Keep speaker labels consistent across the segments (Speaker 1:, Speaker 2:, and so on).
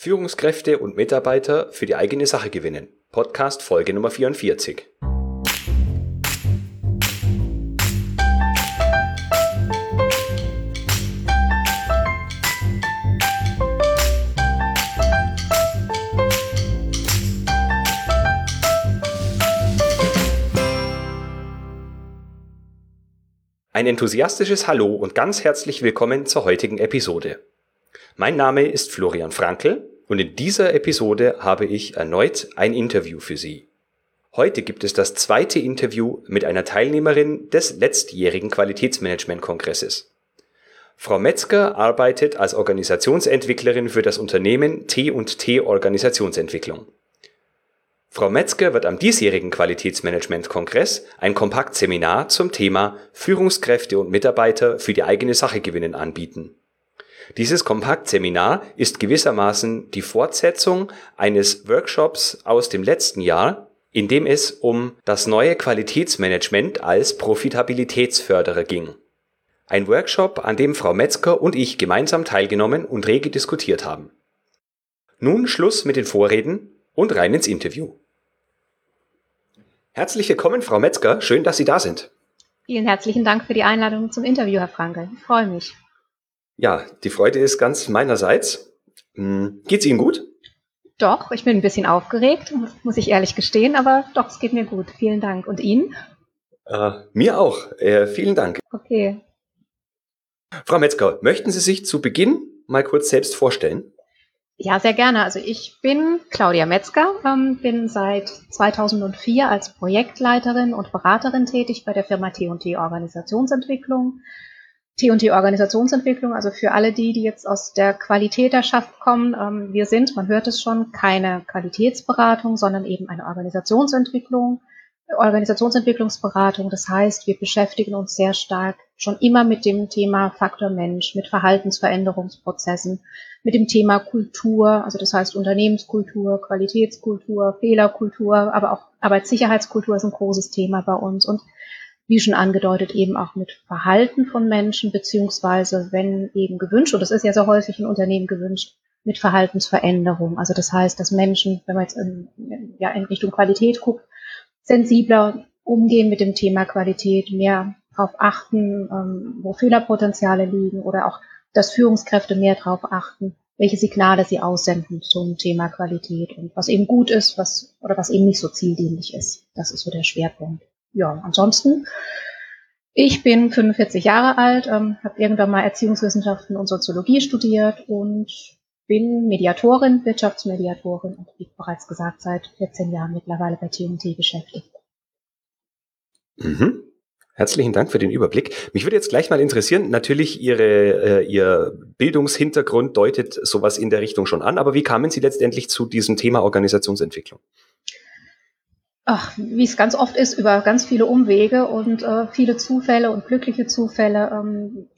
Speaker 1: Führungskräfte und Mitarbeiter für die eigene Sache gewinnen. Podcast Folge Nummer 44. Ein enthusiastisches Hallo und ganz herzlich willkommen zur heutigen Episode. Mein Name ist Florian Frankl und in dieser Episode habe ich erneut ein Interview für Sie. Heute gibt es das zweite Interview mit einer Teilnehmerin des letztjährigen Qualitätsmanagement-Kongresses. Frau Metzger arbeitet als Organisationsentwicklerin für das Unternehmen T&T Organisationsentwicklung. Frau Metzger wird am diesjährigen Qualitätsmanagement-Kongress ein Kompaktseminar zum Thema Führungskräfte und Mitarbeiter für die eigene Sache gewinnen anbieten. Dieses Kompaktseminar ist gewissermaßen die Fortsetzung eines Workshops aus dem letzten Jahr, in dem es um das neue Qualitätsmanagement als Profitabilitätsförderer ging. Ein Workshop, an dem Frau Metzger und ich gemeinsam teilgenommen und rege diskutiert haben. Nun Schluss mit den Vorreden und rein ins Interview. Herzlich willkommen, Frau Metzger. Schön, dass Sie da sind.
Speaker 2: Vielen herzlichen Dank für die Einladung zum Interview, Herr Franke. Ich freue mich.
Speaker 1: Ja, die Freude ist ganz meinerseits. Hm, geht's Ihnen gut?
Speaker 2: Doch, ich bin ein bisschen aufgeregt, muss ich ehrlich gestehen, aber doch, es geht mir gut. Vielen Dank. Und Ihnen?
Speaker 1: Äh, mir auch. Äh, vielen Dank.
Speaker 2: Okay.
Speaker 1: Frau Metzger, möchten Sie sich zu Beginn mal kurz selbst vorstellen?
Speaker 2: Ja, sehr gerne. Also ich bin Claudia Metzger, ähm, bin seit 2004 als Projektleiterin und Beraterin tätig bei der Firma T&T Organisationsentwicklung. T&T Organisationsentwicklung, also für alle die, die jetzt aus der Qualitäterschaft kommen, ähm, wir sind, man hört es schon, keine Qualitätsberatung, sondern eben eine Organisationsentwicklung, Organisationsentwicklungsberatung. Das heißt, wir beschäftigen uns sehr stark schon immer mit dem Thema Faktor Mensch, mit Verhaltensveränderungsprozessen, mit dem Thema Kultur, also das heißt Unternehmenskultur, Qualitätskultur, Fehlerkultur, aber auch Arbeitssicherheitskultur ist ein großes Thema bei uns und wie schon angedeutet, eben auch mit Verhalten von Menschen, beziehungsweise wenn eben gewünscht, und das ist ja so häufig in Unternehmen gewünscht, mit Verhaltensveränderung. Also das heißt, dass Menschen, wenn man jetzt in, ja, in Richtung Qualität guckt, sensibler umgehen mit dem Thema Qualität, mehr darauf achten, ähm, wo Fehlerpotenziale liegen oder auch, dass Führungskräfte mehr darauf achten, welche Signale sie aussenden zum Thema Qualität und was eben gut ist, was oder was eben nicht so zieldienlich ist. Das ist so der Schwerpunkt ja, ansonsten, ich bin 45 Jahre alt, ähm, habe irgendwann mal Erziehungswissenschaften und Soziologie studiert und bin Mediatorin, Wirtschaftsmediatorin und wie bereits gesagt seit 14 Jahren mittlerweile bei T&T beschäftigt.
Speaker 1: Mhm. Herzlichen Dank für den Überblick. Mich würde jetzt gleich mal interessieren, natürlich Ihre, äh, Ihr Bildungshintergrund deutet sowas in der Richtung schon an, aber wie kamen Sie letztendlich zu diesem Thema Organisationsentwicklung?
Speaker 2: Ach, wie es ganz oft ist, über ganz viele Umwege und äh, viele Zufälle und glückliche Zufälle. Ähm,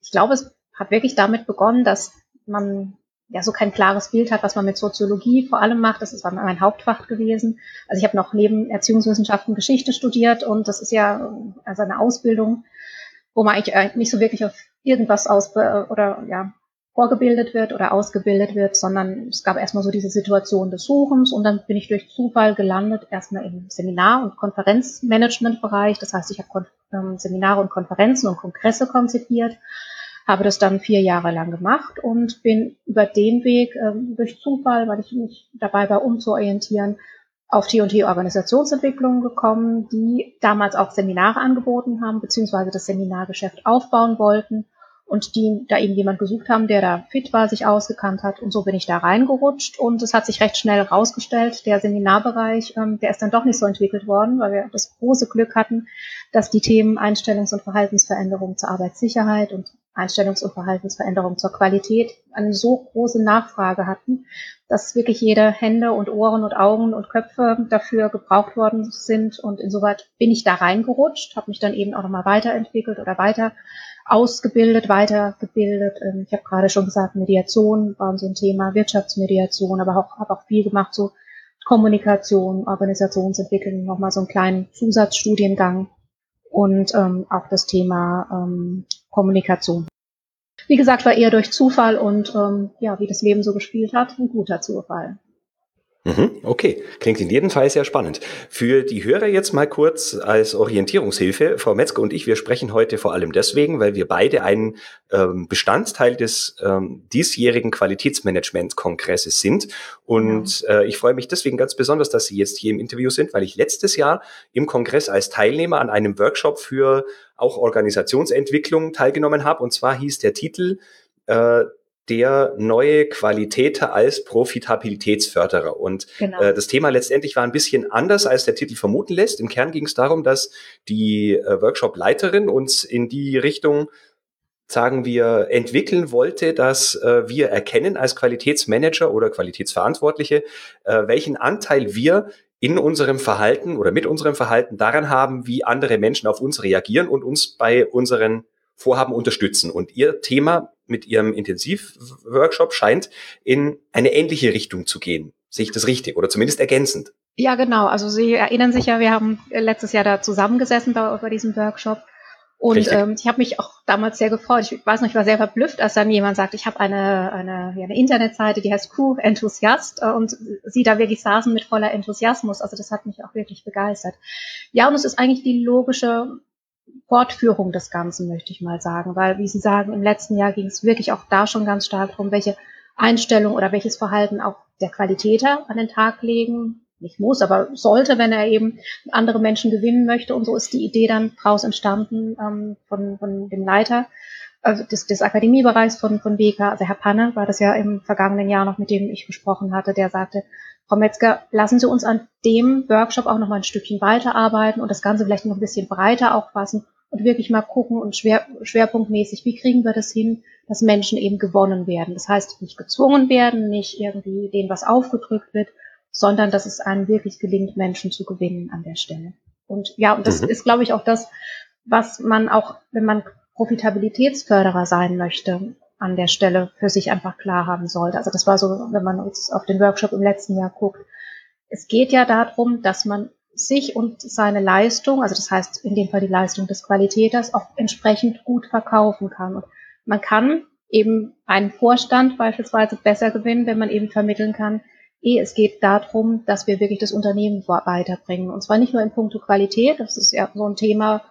Speaker 2: ich glaube, es hat wirklich damit begonnen, dass man ja so kein klares Bild hat, was man mit Soziologie vor allem macht. Das ist mein Hauptfach gewesen. Also ich habe noch neben Erziehungswissenschaften Geschichte studiert und das ist ja also eine Ausbildung, wo man eigentlich äh, nicht so wirklich auf irgendwas aus oder ja vorgebildet wird oder ausgebildet wird, sondern es gab erstmal so diese Situation des Suchens und dann bin ich durch Zufall gelandet, erstmal im Seminar- und Konferenzmanagementbereich. Das heißt, ich habe ähm, Seminare und Konferenzen und Kongresse konzipiert, habe das dann vier Jahre lang gemacht und bin über den Weg ähm, durch Zufall, weil ich mich dabei war, umzuorientieren, auf T&T Organisationsentwicklung gekommen, die damals auch Seminare angeboten haben, beziehungsweise das Seminargeschäft aufbauen wollten und die da eben jemand gesucht haben, der da fit war, sich ausgekannt hat. Und so bin ich da reingerutscht und es hat sich recht schnell rausgestellt, der Seminarbereich, ähm, der ist dann doch nicht so entwickelt worden, weil wir das große Glück hatten, dass die Themen Einstellungs- und Verhaltensveränderung zur Arbeitssicherheit und Einstellungs- und Verhaltensveränderung zur Qualität eine so große Nachfrage hatten, dass wirklich jede Hände und Ohren und Augen und Köpfe dafür gebraucht worden sind. Und insoweit bin ich da reingerutscht, habe mich dann eben auch nochmal weiterentwickelt oder weiter ausgebildet, weitergebildet. Ähm, ich habe gerade schon gesagt, Mediation war so ein Thema, Wirtschaftsmediation, aber auch habe auch viel gemacht, so Kommunikation, Organisationsentwicklung, nochmal so einen kleinen Zusatzstudiengang und ähm, auch das Thema ähm, Kommunikation. wie gesagt, war eher durch Zufall und ähm, ja, wie das Leben so gespielt hat, ein guter Zufall.
Speaker 1: Mhm, okay, klingt in jedem Fall sehr spannend. Für die Hörer jetzt mal kurz als Orientierungshilfe. Frau Metzger und ich, wir sprechen heute vor allem deswegen, weil wir beide ein ähm, Bestandteil des ähm, diesjährigen Qualitätsmanagement-Kongresses sind. Und äh, ich freue mich deswegen ganz besonders, dass Sie jetzt hier im Interview sind, weil ich letztes Jahr im Kongress als Teilnehmer an einem Workshop für auch Organisationsentwicklung teilgenommen habe. Und zwar hieß der Titel äh, der neue Qualität als Profitabilitätsförderer. Und genau. äh, das Thema letztendlich war ein bisschen anders, als der Titel vermuten lässt. Im Kern ging es darum, dass die äh, Workshop-Leiterin uns in die Richtung sagen wir, entwickeln wollte, dass äh, wir erkennen als Qualitätsmanager oder Qualitätsverantwortliche, äh, welchen Anteil wir in unserem Verhalten oder mit unserem Verhalten daran haben, wie andere Menschen auf uns reagieren und uns bei unseren Vorhaben unterstützen. Und Ihr Thema mit Ihrem Intensivworkshop scheint in eine ähnliche Richtung zu gehen. Sehe ich das richtig oder zumindest ergänzend?
Speaker 2: Ja, genau. Also Sie erinnern sich ja, wir haben letztes Jahr da zusammengesessen bei, bei diesem Workshop. Und ähm, ich habe mich auch damals sehr gefreut. Ich weiß noch, ich war sehr verblüfft, als dann jemand sagt, ich habe eine, eine, ja, eine Internetseite, die heißt Crew Enthusiast äh, und sie da wirklich saßen mit voller Enthusiasmus. Also das hat mich auch wirklich begeistert. Ja, und es ist eigentlich die logische Fortführung des Ganzen, möchte ich mal sagen, weil, wie Sie sagen, im letzten Jahr ging es wirklich auch da schon ganz stark darum, welche Einstellung oder welches Verhalten auch der Qualitäter an den Tag legen, nicht muss, aber sollte, wenn er eben andere Menschen gewinnen möchte. Und so ist die Idee dann daraus entstanden ähm, von, von dem Leiter also des, des Akademiebereichs von, von WK, also Herr Panne war das ja im vergangenen Jahr noch, mit dem ich gesprochen hatte, der sagte, Frau Metzger, lassen Sie uns an dem Workshop auch noch mal ein Stückchen weiterarbeiten und das Ganze vielleicht noch ein bisschen breiter auffassen und wirklich mal gucken und schwer, schwerpunktmäßig, wie kriegen wir das hin, dass Menschen eben gewonnen werden. Das heißt, nicht gezwungen werden, nicht irgendwie denen was aufgedrückt wird, sondern dass es einem wirklich gelingt, Menschen zu gewinnen an der Stelle. Und ja, und das mhm. ist, glaube ich, auch das, was man auch, wenn man Profitabilitätsförderer sein möchte, an der Stelle für sich einfach klar haben sollte. Also das war so, wenn man uns auf den Workshop im letzten Jahr guckt. Es geht ja darum, dass man sich und seine Leistung, also das heißt in dem Fall die Leistung des Qualitäters, auch entsprechend gut verkaufen kann. Und man kann eben einen Vorstand beispielsweise besser gewinnen, wenn man eben vermitteln kann, eh, es geht darum, dass wir wirklich das Unternehmen weiterbringen. Und zwar nicht nur in puncto Qualität, das ist ja so ein Thema,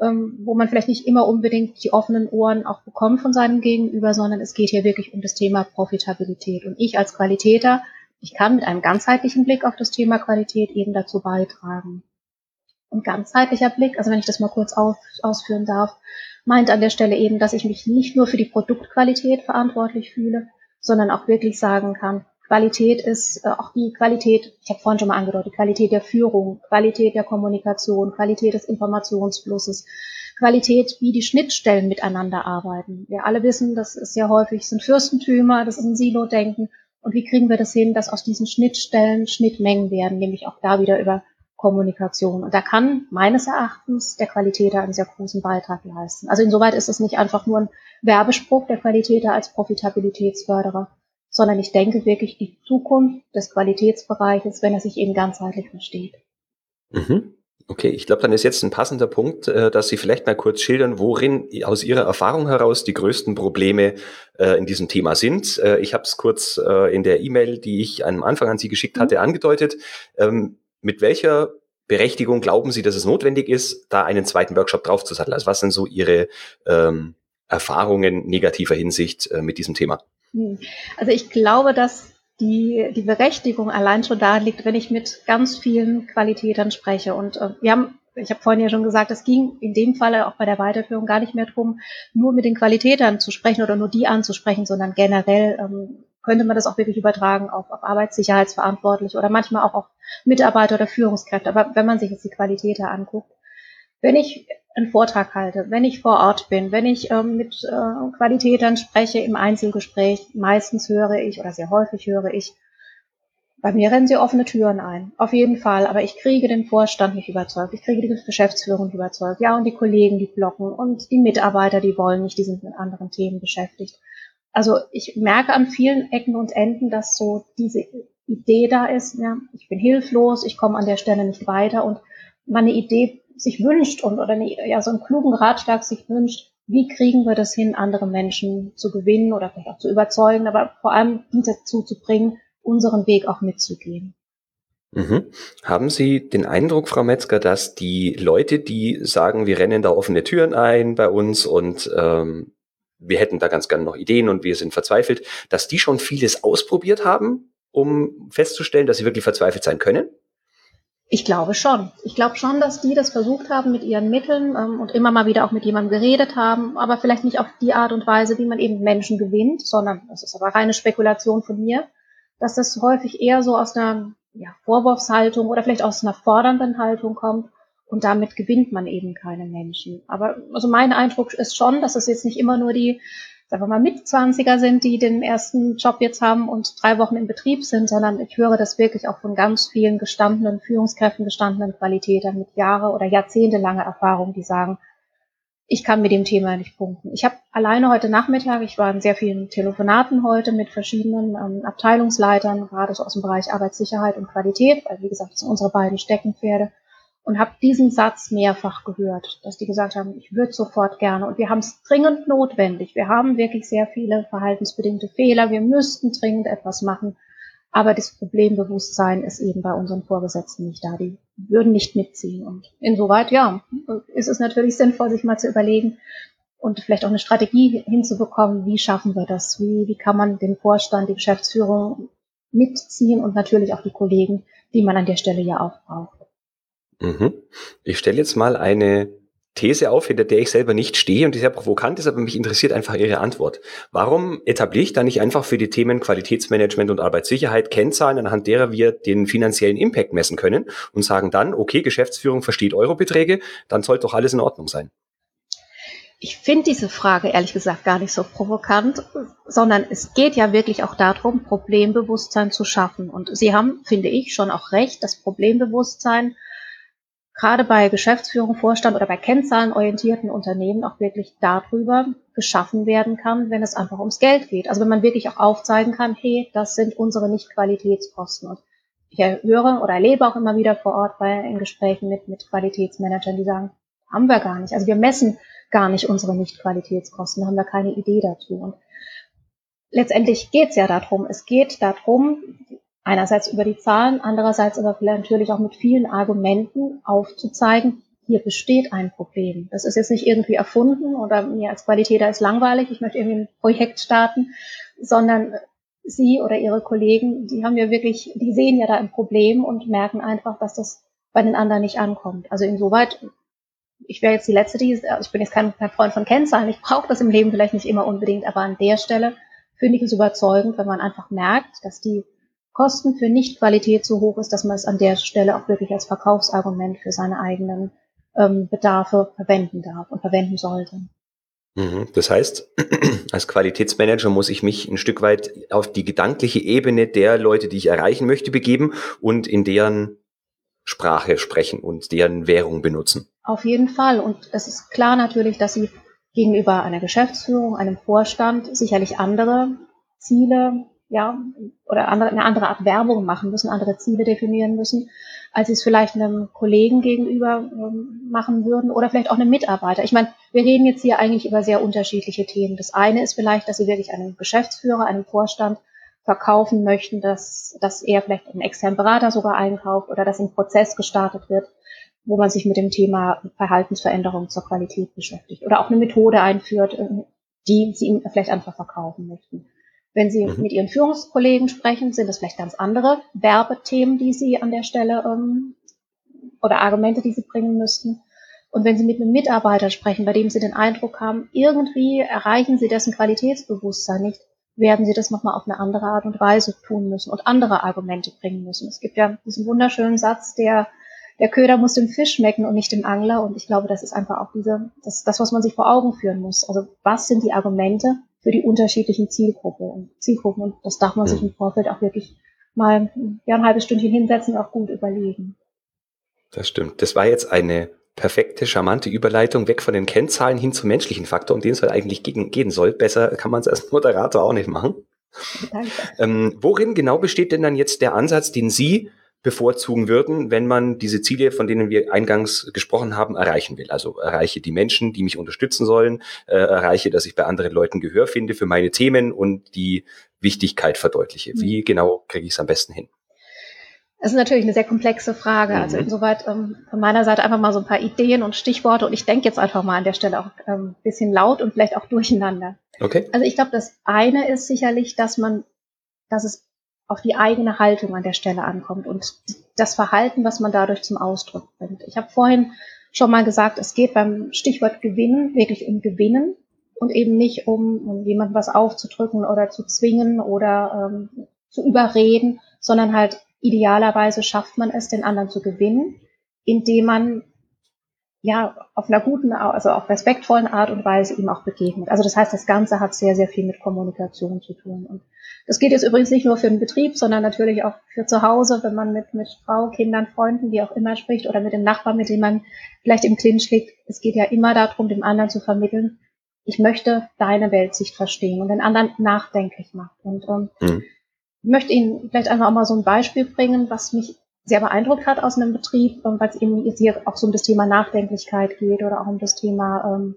Speaker 2: ähm, wo man vielleicht nicht immer unbedingt die offenen Ohren auch bekommt von seinem Gegenüber, sondern es geht hier wirklich um das Thema Profitabilität. Und ich als Qualitäter, ich kann mit einem ganzheitlichen Blick auf das Thema Qualität eben dazu beitragen. Und ganzheitlicher Blick, also wenn ich das mal kurz auf, ausführen darf, meint an der Stelle eben, dass ich mich nicht nur für die Produktqualität verantwortlich fühle, sondern auch wirklich sagen kann, Qualität ist äh, auch die Qualität, ich habe vorhin schon mal angedeutet, Qualität der Führung, Qualität der Kommunikation, Qualität des Informationsflusses, Qualität, wie die Schnittstellen miteinander arbeiten. Wir alle wissen, das ist ja häufig sind Fürstentümer, das ist ein Silo-Denken. Und wie kriegen wir das hin, dass aus diesen Schnittstellen Schnittmengen werden, nämlich auch da wieder über Kommunikation. Und da kann meines Erachtens der Qualitäter einen sehr großen Beitrag leisten. Also insoweit ist es nicht einfach nur ein Werbespruch der Qualitäter als Profitabilitätsförderer, sondern ich denke wirklich die Zukunft des Qualitätsbereiches, wenn er sich eben ganzheitlich versteht.
Speaker 1: Mhm. Okay, ich glaube, dann ist jetzt ein passender Punkt, äh, dass Sie vielleicht mal kurz schildern, worin aus Ihrer Erfahrung heraus die größten Probleme äh, in diesem Thema sind. Äh, ich habe es kurz in der E-Mail, die ich am Anfang an Sie geschickt hatte, mhm. angedeutet. Ähm, mit welcher Berechtigung glauben Sie, dass es notwendig ist, da einen zweiten Workshop draufzusatteln? Also was sind so Ihre ähm, Erfahrungen negativer Hinsicht mit diesem Thema?
Speaker 2: Hm. Also ich glaube, dass die, die Berechtigung allein schon da liegt, wenn ich mit ganz vielen Qualitätern spreche. Und äh, wir haben, ich habe vorhin ja schon gesagt, es ging in dem Falle auch bei der Weiterführung gar nicht mehr darum, nur mit den Qualitätern zu sprechen oder nur die anzusprechen, sondern generell ähm, könnte man das auch wirklich übertragen auf, auf Arbeitssicherheitsverantwortliche oder manchmal auch auf Mitarbeiter oder Führungskräfte. Aber wenn man sich jetzt die Qualitäter anguckt, wenn ich einen Vortrag halte, wenn ich vor Ort bin, wenn ich ähm, mit äh, Qualitätern spreche im Einzelgespräch, meistens höre ich oder sehr häufig höre ich, bei mir rennen sie offene Türen ein. Auf jeden Fall. Aber ich kriege den Vorstand nicht überzeugt. Ich kriege die Geschäftsführung nicht überzeugt. Ja, und die Kollegen, die blocken. Und die Mitarbeiter, die wollen nicht. Die sind mit anderen Themen beschäftigt. Also ich merke an vielen Ecken und Enden, dass so diese Idee da ist. Ja, ich bin hilflos. Ich komme an der Stelle nicht weiter. Und meine Idee sich wünscht und oder ja, so einen klugen Ratschlag sich wünscht, wie kriegen wir das hin, andere Menschen zu gewinnen oder vielleicht auch zu überzeugen, aber vor allem die dazu zu bringen, unseren Weg auch mitzugehen.
Speaker 1: Mhm. Haben Sie den Eindruck, Frau Metzger, dass die Leute, die sagen, wir rennen da offene Türen ein bei uns und ähm, wir hätten da ganz gerne noch Ideen und wir sind verzweifelt, dass die schon vieles ausprobiert haben, um festzustellen, dass sie wirklich verzweifelt sein können?
Speaker 2: Ich glaube schon. Ich glaube schon, dass die das versucht haben mit ihren Mitteln ähm, und immer mal wieder auch mit jemandem geredet haben, aber vielleicht nicht auf die Art und Weise, wie man eben Menschen gewinnt, sondern das ist aber reine Spekulation von mir, dass das häufig eher so aus einer ja, Vorwurfshaltung oder vielleicht aus einer fordernden Haltung kommt und damit gewinnt man eben keine Menschen. Aber also mein Eindruck ist schon, dass es jetzt nicht immer nur die, sagen mal, Mitzwanziger sind, die den ersten Job jetzt haben und drei Wochen im Betrieb sind, sondern ich höre das wirklich auch von ganz vielen gestandenen Führungskräften, gestandenen Qualitäten mit Jahre oder jahrzehntelanger Erfahrung, die sagen, ich kann mit dem Thema nicht punkten. Ich habe alleine heute Nachmittag, ich war in sehr vielen Telefonaten heute mit verschiedenen ähm, Abteilungsleitern, gerade so aus dem Bereich Arbeitssicherheit und Qualität, weil wie gesagt, das sind unsere beiden Steckenpferde, und habe diesen Satz mehrfach gehört, dass die gesagt haben, ich würde sofort gerne und wir haben es dringend notwendig. Wir haben wirklich sehr viele verhaltensbedingte Fehler, wir müssten dringend etwas machen, aber das Problembewusstsein ist eben bei unseren Vorgesetzten nicht da. Die würden nicht mitziehen. Und insoweit, ja, ist es natürlich sinnvoll, sich mal zu überlegen und vielleicht auch eine Strategie hinzubekommen, wie schaffen wir das? Wie, wie kann man den Vorstand, die Geschäftsführung mitziehen und natürlich auch die Kollegen, die man an der Stelle ja auch braucht.
Speaker 1: Mhm. Ich stelle jetzt mal eine These auf, hinter der ich selber nicht stehe und die sehr provokant ist, aber mich interessiert einfach Ihre Antwort. Warum etabliere ich da nicht einfach für die Themen Qualitätsmanagement und Arbeitssicherheit Kennzahlen, anhand derer wir den finanziellen Impact messen können und sagen dann, okay, Geschäftsführung versteht Eurobeträge, dann sollte doch alles in Ordnung sein?
Speaker 2: Ich finde diese Frage ehrlich gesagt gar nicht so provokant, sondern es geht ja wirklich auch darum, Problembewusstsein zu schaffen. Und Sie haben, finde ich, schon auch recht, das Problembewusstsein gerade bei Geschäftsführung, Vorstand oder bei kennzahlenorientierten Unternehmen auch wirklich darüber geschaffen werden kann, wenn es einfach ums Geld geht. Also wenn man wirklich auch aufzeigen kann, hey, das sind unsere Nicht-Qualitätskosten. Und ich höre oder erlebe auch immer wieder vor Ort bei in Gesprächen mit, mit Qualitätsmanagern, die sagen, haben wir gar nicht. Also wir messen gar nicht unsere Nicht-Qualitätskosten, haben wir keine Idee dazu. Und letztendlich geht es ja darum, es geht darum, einerseits über die Zahlen, andererseits aber natürlich auch mit vielen Argumenten aufzuzeigen, hier besteht ein Problem. Das ist jetzt nicht irgendwie erfunden oder mir als Qualitäter ist langweilig, ich möchte irgendwie ein Projekt starten, sondern Sie oder Ihre Kollegen, die haben ja wirklich, die sehen ja da ein Problem und merken einfach, dass das bei den anderen nicht ankommt. Also insoweit, ich wäre jetzt die Letzte, die, also ich bin jetzt kein, kein Freund von Kennzahlen, ich brauche das im Leben vielleicht nicht immer unbedingt, aber an der Stelle finde ich es überzeugend, wenn man einfach merkt, dass die Kosten für Nichtqualität so hoch ist, dass man es an der Stelle auch wirklich als Verkaufsargument für seine eigenen ähm, Bedarfe verwenden darf und verwenden sollte.
Speaker 1: Mhm. Das heißt, als Qualitätsmanager muss ich mich ein Stück weit auf die gedankliche Ebene der Leute, die ich erreichen möchte, begeben und in deren Sprache sprechen und deren Währung benutzen.
Speaker 2: Auf jeden Fall. Und es ist klar natürlich, dass Sie gegenüber einer Geschäftsführung, einem Vorstand sicherlich andere Ziele ja, oder andere, eine andere Art Werbung machen müssen, andere Ziele definieren müssen, als sie es vielleicht einem Kollegen gegenüber ähm, machen würden oder vielleicht auch einem Mitarbeiter. Ich meine, wir reden jetzt hier eigentlich über sehr unterschiedliche Themen. Das eine ist vielleicht, dass sie wirklich einem Geschäftsführer, einem Vorstand verkaufen möchten, dass, dass er vielleicht einen externen Berater sogar einkauft oder dass ein Prozess gestartet wird, wo man sich mit dem Thema Verhaltensveränderung zur Qualität beschäftigt oder auch eine Methode einführt, äh, die sie ihm vielleicht einfach verkaufen möchten. Wenn Sie mhm. mit Ihren Führungskollegen sprechen, sind das vielleicht ganz andere Werbethemen, die Sie an der Stelle ähm, oder Argumente, die Sie bringen müssten. Und wenn Sie mit einem Mitarbeiter sprechen, bei dem Sie den Eindruck haben, irgendwie erreichen Sie dessen Qualitätsbewusstsein nicht, werden Sie das nochmal auf eine andere Art und Weise tun müssen und andere Argumente bringen müssen. Es gibt ja diesen wunderschönen Satz, der der Köder muss dem Fisch schmecken und nicht dem Angler. Und ich glaube, das ist einfach auch diese, das, das, was man sich vor Augen führen muss. Also was sind die Argumente, für die unterschiedlichen Zielgruppe und Zielgruppen. Und das darf man sich im Vorfeld auch wirklich mal ja, ein halbes Stündchen hinsetzen und auch gut überlegen.
Speaker 1: Das stimmt. Das war jetzt eine perfekte, charmante Überleitung weg von den Kennzahlen hin zum menschlichen Faktor, um den es halt eigentlich gegen, gehen soll. Besser kann man es als Moderator auch nicht machen. Danke. Ähm, worin genau besteht denn dann jetzt der Ansatz, den Sie bevorzugen würden, wenn man diese Ziele, von denen wir eingangs gesprochen haben, erreichen will. Also erreiche die Menschen, die mich unterstützen sollen, äh, erreiche, dass ich bei anderen Leuten Gehör finde für meine Themen und die Wichtigkeit verdeutliche. Wie mhm. genau kriege ich es am besten hin?
Speaker 2: Das ist natürlich eine sehr komplexe Frage. Also mhm. insoweit ähm, von meiner Seite einfach mal so ein paar Ideen und Stichworte und ich denke jetzt einfach mal an der Stelle auch ein ähm, bisschen laut und vielleicht auch durcheinander.
Speaker 1: Okay.
Speaker 2: Also ich glaube, das eine ist sicherlich, dass man, dass es auf die eigene Haltung an der Stelle ankommt und das Verhalten, was man dadurch zum Ausdruck bringt. Ich habe vorhin schon mal gesagt, es geht beim Stichwort Gewinnen wirklich um Gewinnen und eben nicht um, um jemandem was aufzudrücken oder zu zwingen oder ähm, zu überreden, sondern halt idealerweise schafft man es, den anderen zu gewinnen, indem man ja auf einer guten, also auf respektvollen Art und Weise ihm auch begegnet. Also das heißt, das Ganze hat sehr, sehr viel mit Kommunikation zu tun. Und das geht jetzt übrigens nicht nur für den Betrieb, sondern natürlich auch für zu Hause, wenn man mit, mit Frau, Kindern, Freunden, wie auch immer spricht oder mit dem Nachbarn, mit dem man vielleicht im Clinch liegt. Es geht ja immer darum, dem anderen zu vermitteln, ich möchte deine Weltsicht verstehen und den anderen nachdenklich macht. Und ähm, mhm. Ich möchte Ihnen vielleicht einfach auch mal so ein Beispiel bringen, was mich sehr beeindruckt hat aus einem Betrieb, weil es eben hier auch so um das Thema Nachdenklichkeit geht oder auch um das Thema ähm,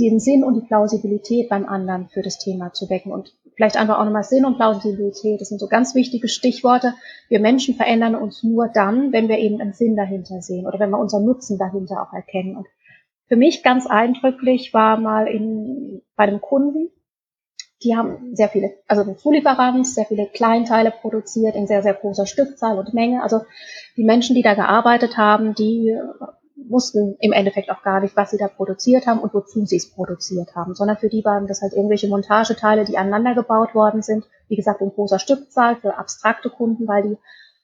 Speaker 2: den Sinn und die Plausibilität beim anderen für das Thema zu wecken. Und vielleicht einfach auch nochmal Sinn und Plausibilität, das sind so ganz wichtige Stichworte. Wir Menschen verändern uns nur dann, wenn wir eben einen Sinn dahinter sehen oder wenn wir unseren Nutzen dahinter auch erkennen. Und für mich ganz eindrücklich war mal in, bei einem Kunden, die haben sehr viele, also Zulieferant, sehr viele Kleinteile produziert in sehr, sehr großer Stückzahl und Menge. Also die Menschen, die da gearbeitet haben, die wussten im Endeffekt auch gar nicht, was sie da produziert haben und wozu sie es produziert haben, sondern für die waren das halt irgendwelche Montageteile, die aneinander gebaut worden sind. Wie gesagt, in großer Stückzahl für abstrakte Kunden, weil die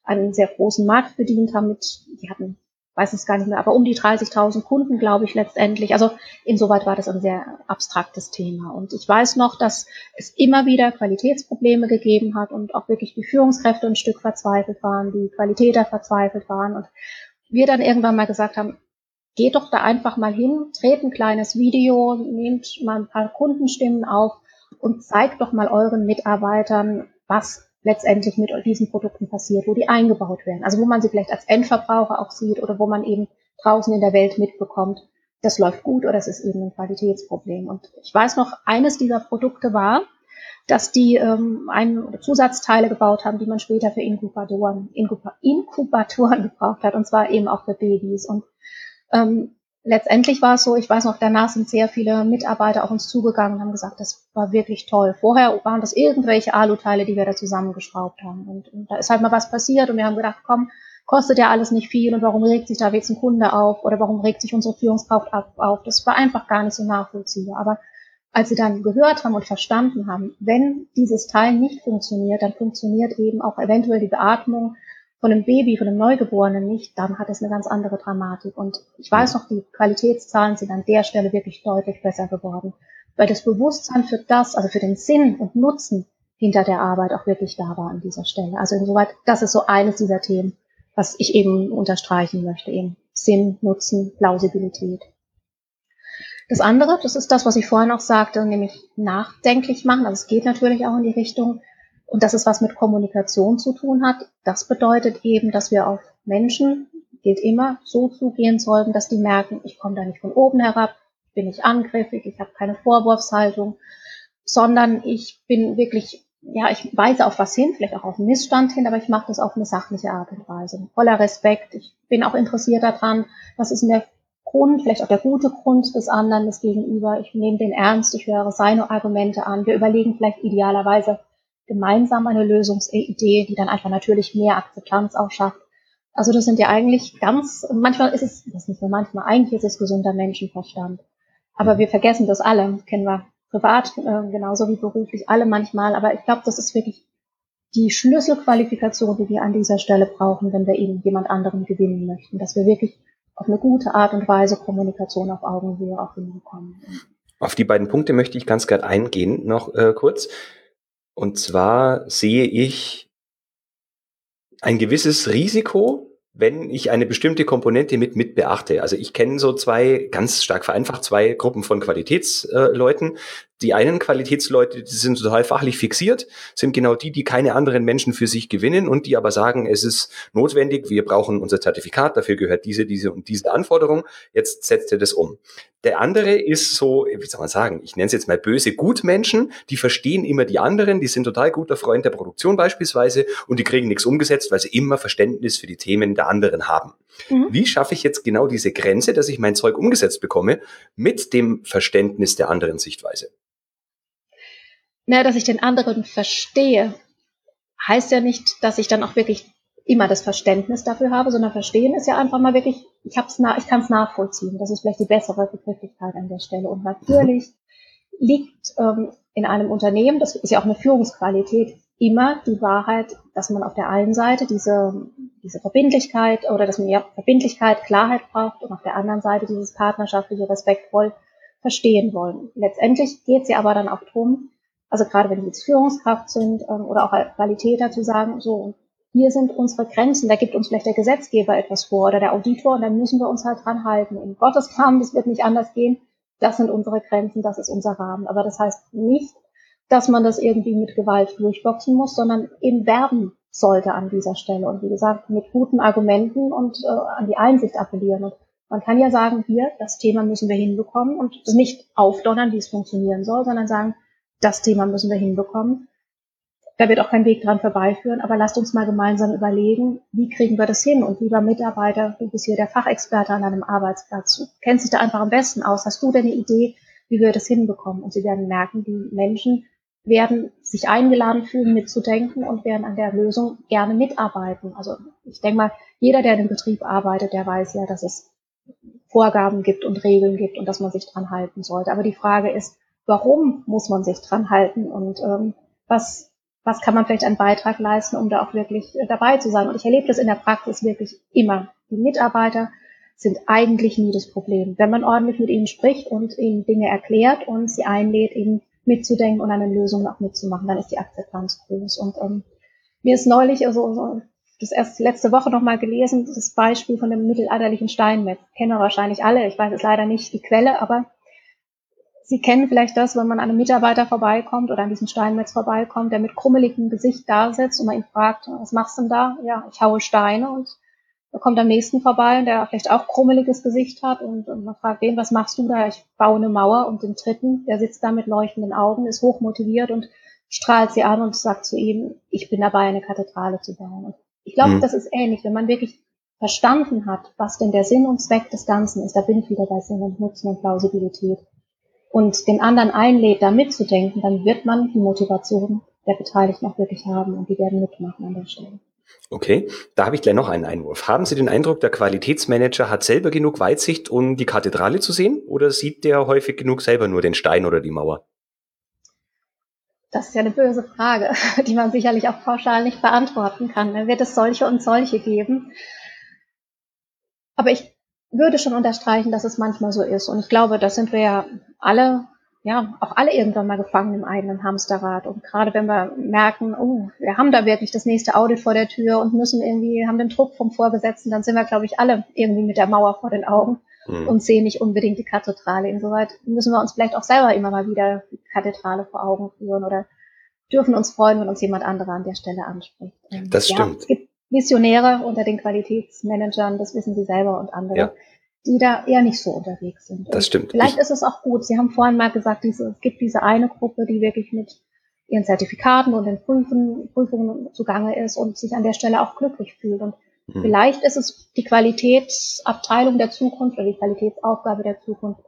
Speaker 2: einen sehr großen Markt bedient haben mit, die hatten weiß es gar nicht mehr, aber um die 30.000 Kunden, glaube ich, letztendlich. Also insoweit war das ein sehr abstraktes Thema. Und ich weiß noch, dass es immer wieder Qualitätsprobleme gegeben hat und auch wirklich die Führungskräfte ein Stück verzweifelt waren, die Qualitäter verzweifelt waren und wir dann irgendwann mal gesagt haben, geht doch da einfach mal hin, dreht ein kleines Video, nehmt mal ein paar Kundenstimmen auf und zeigt doch mal euren Mitarbeitern, was letztendlich mit diesen Produkten passiert, wo die eingebaut werden. Also wo man sie vielleicht als Endverbraucher auch sieht oder wo man eben draußen in der Welt mitbekommt, das läuft gut oder es ist eben ein Qualitätsproblem. Und ich weiß noch, eines dieser Produkte war, dass die ähm, ein, Zusatzteile gebaut haben, die man später für Inkubatoren, Inkubatoren gebraucht hat, und zwar eben auch für Babys. Und ähm, letztendlich war es so, ich weiß noch, danach sind sehr viele Mitarbeiter auf uns zugegangen und haben gesagt, das war wirklich toll. Vorher waren das irgendwelche Aluteile, die wir da zusammengeschraubt haben. Und, und da ist halt mal was passiert und wir haben gedacht, komm, kostet ja alles nicht viel und warum regt sich da jetzt ein Kunde auf oder warum regt sich unsere Führungskraft auf? Das war einfach gar nicht so nachvollziehbar. Aber als sie dann gehört haben und verstanden haben, wenn dieses Teil nicht funktioniert, dann funktioniert eben auch eventuell die Beatmung, von einem Baby, von einem Neugeborenen nicht, dann hat es eine ganz andere Dramatik. Und ich weiß noch, die Qualitätszahlen sind an der Stelle wirklich deutlich besser geworden, weil das Bewusstsein für das, also für den Sinn und Nutzen hinter der Arbeit auch wirklich da war an dieser Stelle. Also insoweit, das ist so eines dieser Themen, was ich eben unterstreichen möchte, eben Sinn, Nutzen, Plausibilität. Das andere, das ist das, was ich vorhin auch sagte, nämlich nachdenklich machen. Also es geht natürlich auch in die Richtung, und dass es was mit Kommunikation zu tun hat, das bedeutet eben, dass wir auf Menschen, gilt immer, so zugehen sollten, dass die merken, ich komme da nicht von oben herab, ich bin nicht angriffig, ich habe keine Vorwurfshaltung, sondern ich bin wirklich, ja, ich weise auf was hin, vielleicht auch auf einen Missstand hin, aber ich mache das auf eine sachliche Art und Weise. Voller Respekt. Ich bin auch interessiert daran, was ist denn der Grund, vielleicht auch der gute Grund des anderen, des Gegenüber. Ich nehme den ernst, ich höre seine Argumente an. Wir überlegen vielleicht idealerweise, gemeinsam eine Lösungsidee, die dann einfach natürlich mehr Akzeptanz auch schafft. Also das sind ja eigentlich ganz, manchmal ist es, das ist nicht nur manchmal, eigentlich ist es gesunder Menschenverstand. Aber wir vergessen das alle, kennen wir privat äh, genauso wie beruflich alle manchmal. Aber ich glaube, das ist wirklich die Schlüsselqualifikation, die wir an dieser Stelle brauchen, wenn wir eben jemand anderen gewinnen möchten, dass wir wirklich auf eine gute Art und Weise Kommunikation auf Augenhöhe auch hinbekommen.
Speaker 1: Auf die beiden Punkte möchte ich ganz gerne eingehen, noch äh, kurz. Und zwar sehe ich ein gewisses Risiko, wenn ich eine bestimmte Komponente mit, mit beachte. Also ich kenne so zwei, ganz stark vereinfacht, zwei Gruppen von Qualitätsleuten. Die einen Qualitätsleute, die sind total fachlich fixiert, sind genau die, die keine anderen Menschen für sich gewinnen und die aber sagen, es ist notwendig, wir brauchen unser Zertifikat, dafür gehört diese, diese und diese Anforderung, jetzt setzt ihr das um. Der andere ist so, wie soll man sagen, ich nenne es jetzt mal böse Gutmenschen, die verstehen immer die anderen, die sind total guter Freund der Produktion beispielsweise und die kriegen nichts umgesetzt, weil sie immer Verständnis für die Themen der anderen haben. Mhm. Wie schaffe ich jetzt genau diese Grenze, dass ich mein Zeug umgesetzt bekomme mit dem Verständnis der anderen Sichtweise?
Speaker 2: Na, dass ich den anderen verstehe, heißt ja nicht, dass ich dann auch wirklich immer das Verständnis dafür habe, sondern verstehen ist ja einfach mal wirklich, ich ich kann es nachvollziehen. Das ist vielleicht die bessere Begrifflichkeit an der Stelle. Und natürlich liegt ähm, in einem Unternehmen, das ist ja auch eine Führungsqualität, immer die Wahrheit, dass man auf der einen Seite diese, diese Verbindlichkeit oder dass man ja Verbindlichkeit, Klarheit braucht und auf der anderen Seite dieses partnerschaftliche, respektvoll verstehen wollen. Letztendlich geht es ja aber dann auch darum, also gerade wenn die jetzt Führungskraft sind ähm, oder auch Qualitäter zu sagen, so, hier sind unsere Grenzen, da gibt uns vielleicht der Gesetzgeber etwas vor oder der Auditor und dann müssen wir uns halt dran halten. In Gottes Namen, das wird nicht anders gehen. Das sind unsere Grenzen, das ist unser Rahmen. Aber das heißt nicht, dass man das irgendwie mit Gewalt durchboxen muss, sondern eben werben sollte an dieser Stelle. Und wie gesagt, mit guten Argumenten und äh, an die Einsicht appellieren. Und man kann ja sagen, hier, das Thema müssen wir hinbekommen und nicht aufdonnern, wie es funktionieren soll, sondern sagen, das Thema müssen wir hinbekommen. Da wird auch kein Weg dran vorbeiführen, aber lasst uns mal gemeinsam überlegen, wie kriegen wir das hin? Und lieber Mitarbeiter, du bist hier der Fachexperte an einem Arbeitsplatz, du kennst dich da einfach am besten aus. Hast du denn eine Idee, wie wir das hinbekommen? Und sie werden merken, die Menschen werden sich eingeladen fühlen, mitzudenken und werden an der Lösung gerne mitarbeiten. Also ich denke mal, jeder, der in einem Betrieb arbeitet, der weiß ja, dass es Vorgaben gibt und Regeln gibt und dass man sich dran halten sollte. Aber die Frage ist, warum muss man sich dran halten und ähm, was, was kann man vielleicht einen Beitrag leisten, um da auch wirklich äh, dabei zu sein. Und ich erlebe das in der Praxis wirklich immer. Die Mitarbeiter sind eigentlich nie das Problem. Wenn man ordentlich mit ihnen spricht und ihnen Dinge erklärt und sie einlädt, eben mitzudenken und an den Lösungen auch mitzumachen, dann ist die Akzeptanz groß. Und ähm, mir ist neulich, also das erst letzte Woche nochmal gelesen, das Beispiel von dem mittelalterlichen Steinmetz. Kennen wir wahrscheinlich alle. Ich weiß jetzt leider nicht die Quelle, aber Sie kennen vielleicht das, wenn man an einem Mitarbeiter vorbeikommt oder an diesem Steinmetz vorbeikommt, der mit krummeligem Gesicht da sitzt und man ihn fragt, was machst du denn da? Ja, ich haue Steine und er kommt am nächsten vorbei, der vielleicht auch krummeliges Gesicht hat und, und man fragt den, was machst du da? Ich baue eine Mauer und den dritten, der sitzt da mit leuchtenden Augen, ist hochmotiviert und strahlt sie an und sagt zu ihm, ich bin dabei, eine Kathedrale zu bauen. Und ich glaube, mhm. das ist ähnlich, wenn man wirklich verstanden hat, was denn der Sinn und Zweck des Ganzen ist, da bin ich wieder bei Sinn und Nutzen und Plausibilität und den anderen einlädt, da mitzudenken, dann wird man die Motivation der Beteiligten auch wirklich haben und die werden mitmachen an der Stelle.
Speaker 1: Okay, da habe ich gleich noch einen Einwurf. Haben Sie den Eindruck, der Qualitätsmanager hat selber genug Weitsicht, um die Kathedrale zu sehen? Oder sieht der häufig genug selber nur den Stein oder die Mauer?
Speaker 2: Das ist ja eine böse Frage, die man sicherlich auch pauschal nicht beantworten kann. Da wird es solche und solche geben. Aber ich würde schon unterstreichen, dass es manchmal so ist. Und ich glaube, das sind wir ja alle, ja, auch alle irgendwann mal gefangen im eigenen Hamsterrad. Und gerade wenn wir merken, oh, wir haben da wirklich das nächste Audit vor der Tür und müssen irgendwie, haben den Druck vom Vorgesetzten, dann sind wir, glaube ich, alle irgendwie mit der Mauer vor den Augen mhm. und sehen nicht unbedingt die Kathedrale. Insoweit müssen wir uns vielleicht auch selber immer mal wieder die Kathedrale vor Augen führen oder dürfen uns freuen, wenn uns jemand anderer an der Stelle anspricht.
Speaker 1: Das ja, stimmt.
Speaker 2: Visionäre unter den Qualitätsmanagern, das wissen Sie selber und andere, ja. die da eher nicht so unterwegs sind.
Speaker 1: Das stimmt.
Speaker 2: Vielleicht ich ist es auch gut. Sie haben vorhin mal gesagt, diese, es gibt diese eine Gruppe, die wirklich mit ihren Zertifikaten und den Prüfen, Prüfungen zugange ist und sich an der Stelle auch glücklich fühlt. Und mhm. vielleicht ist es die Qualitätsabteilung der Zukunft oder die Qualitätsaufgabe der Zukunft,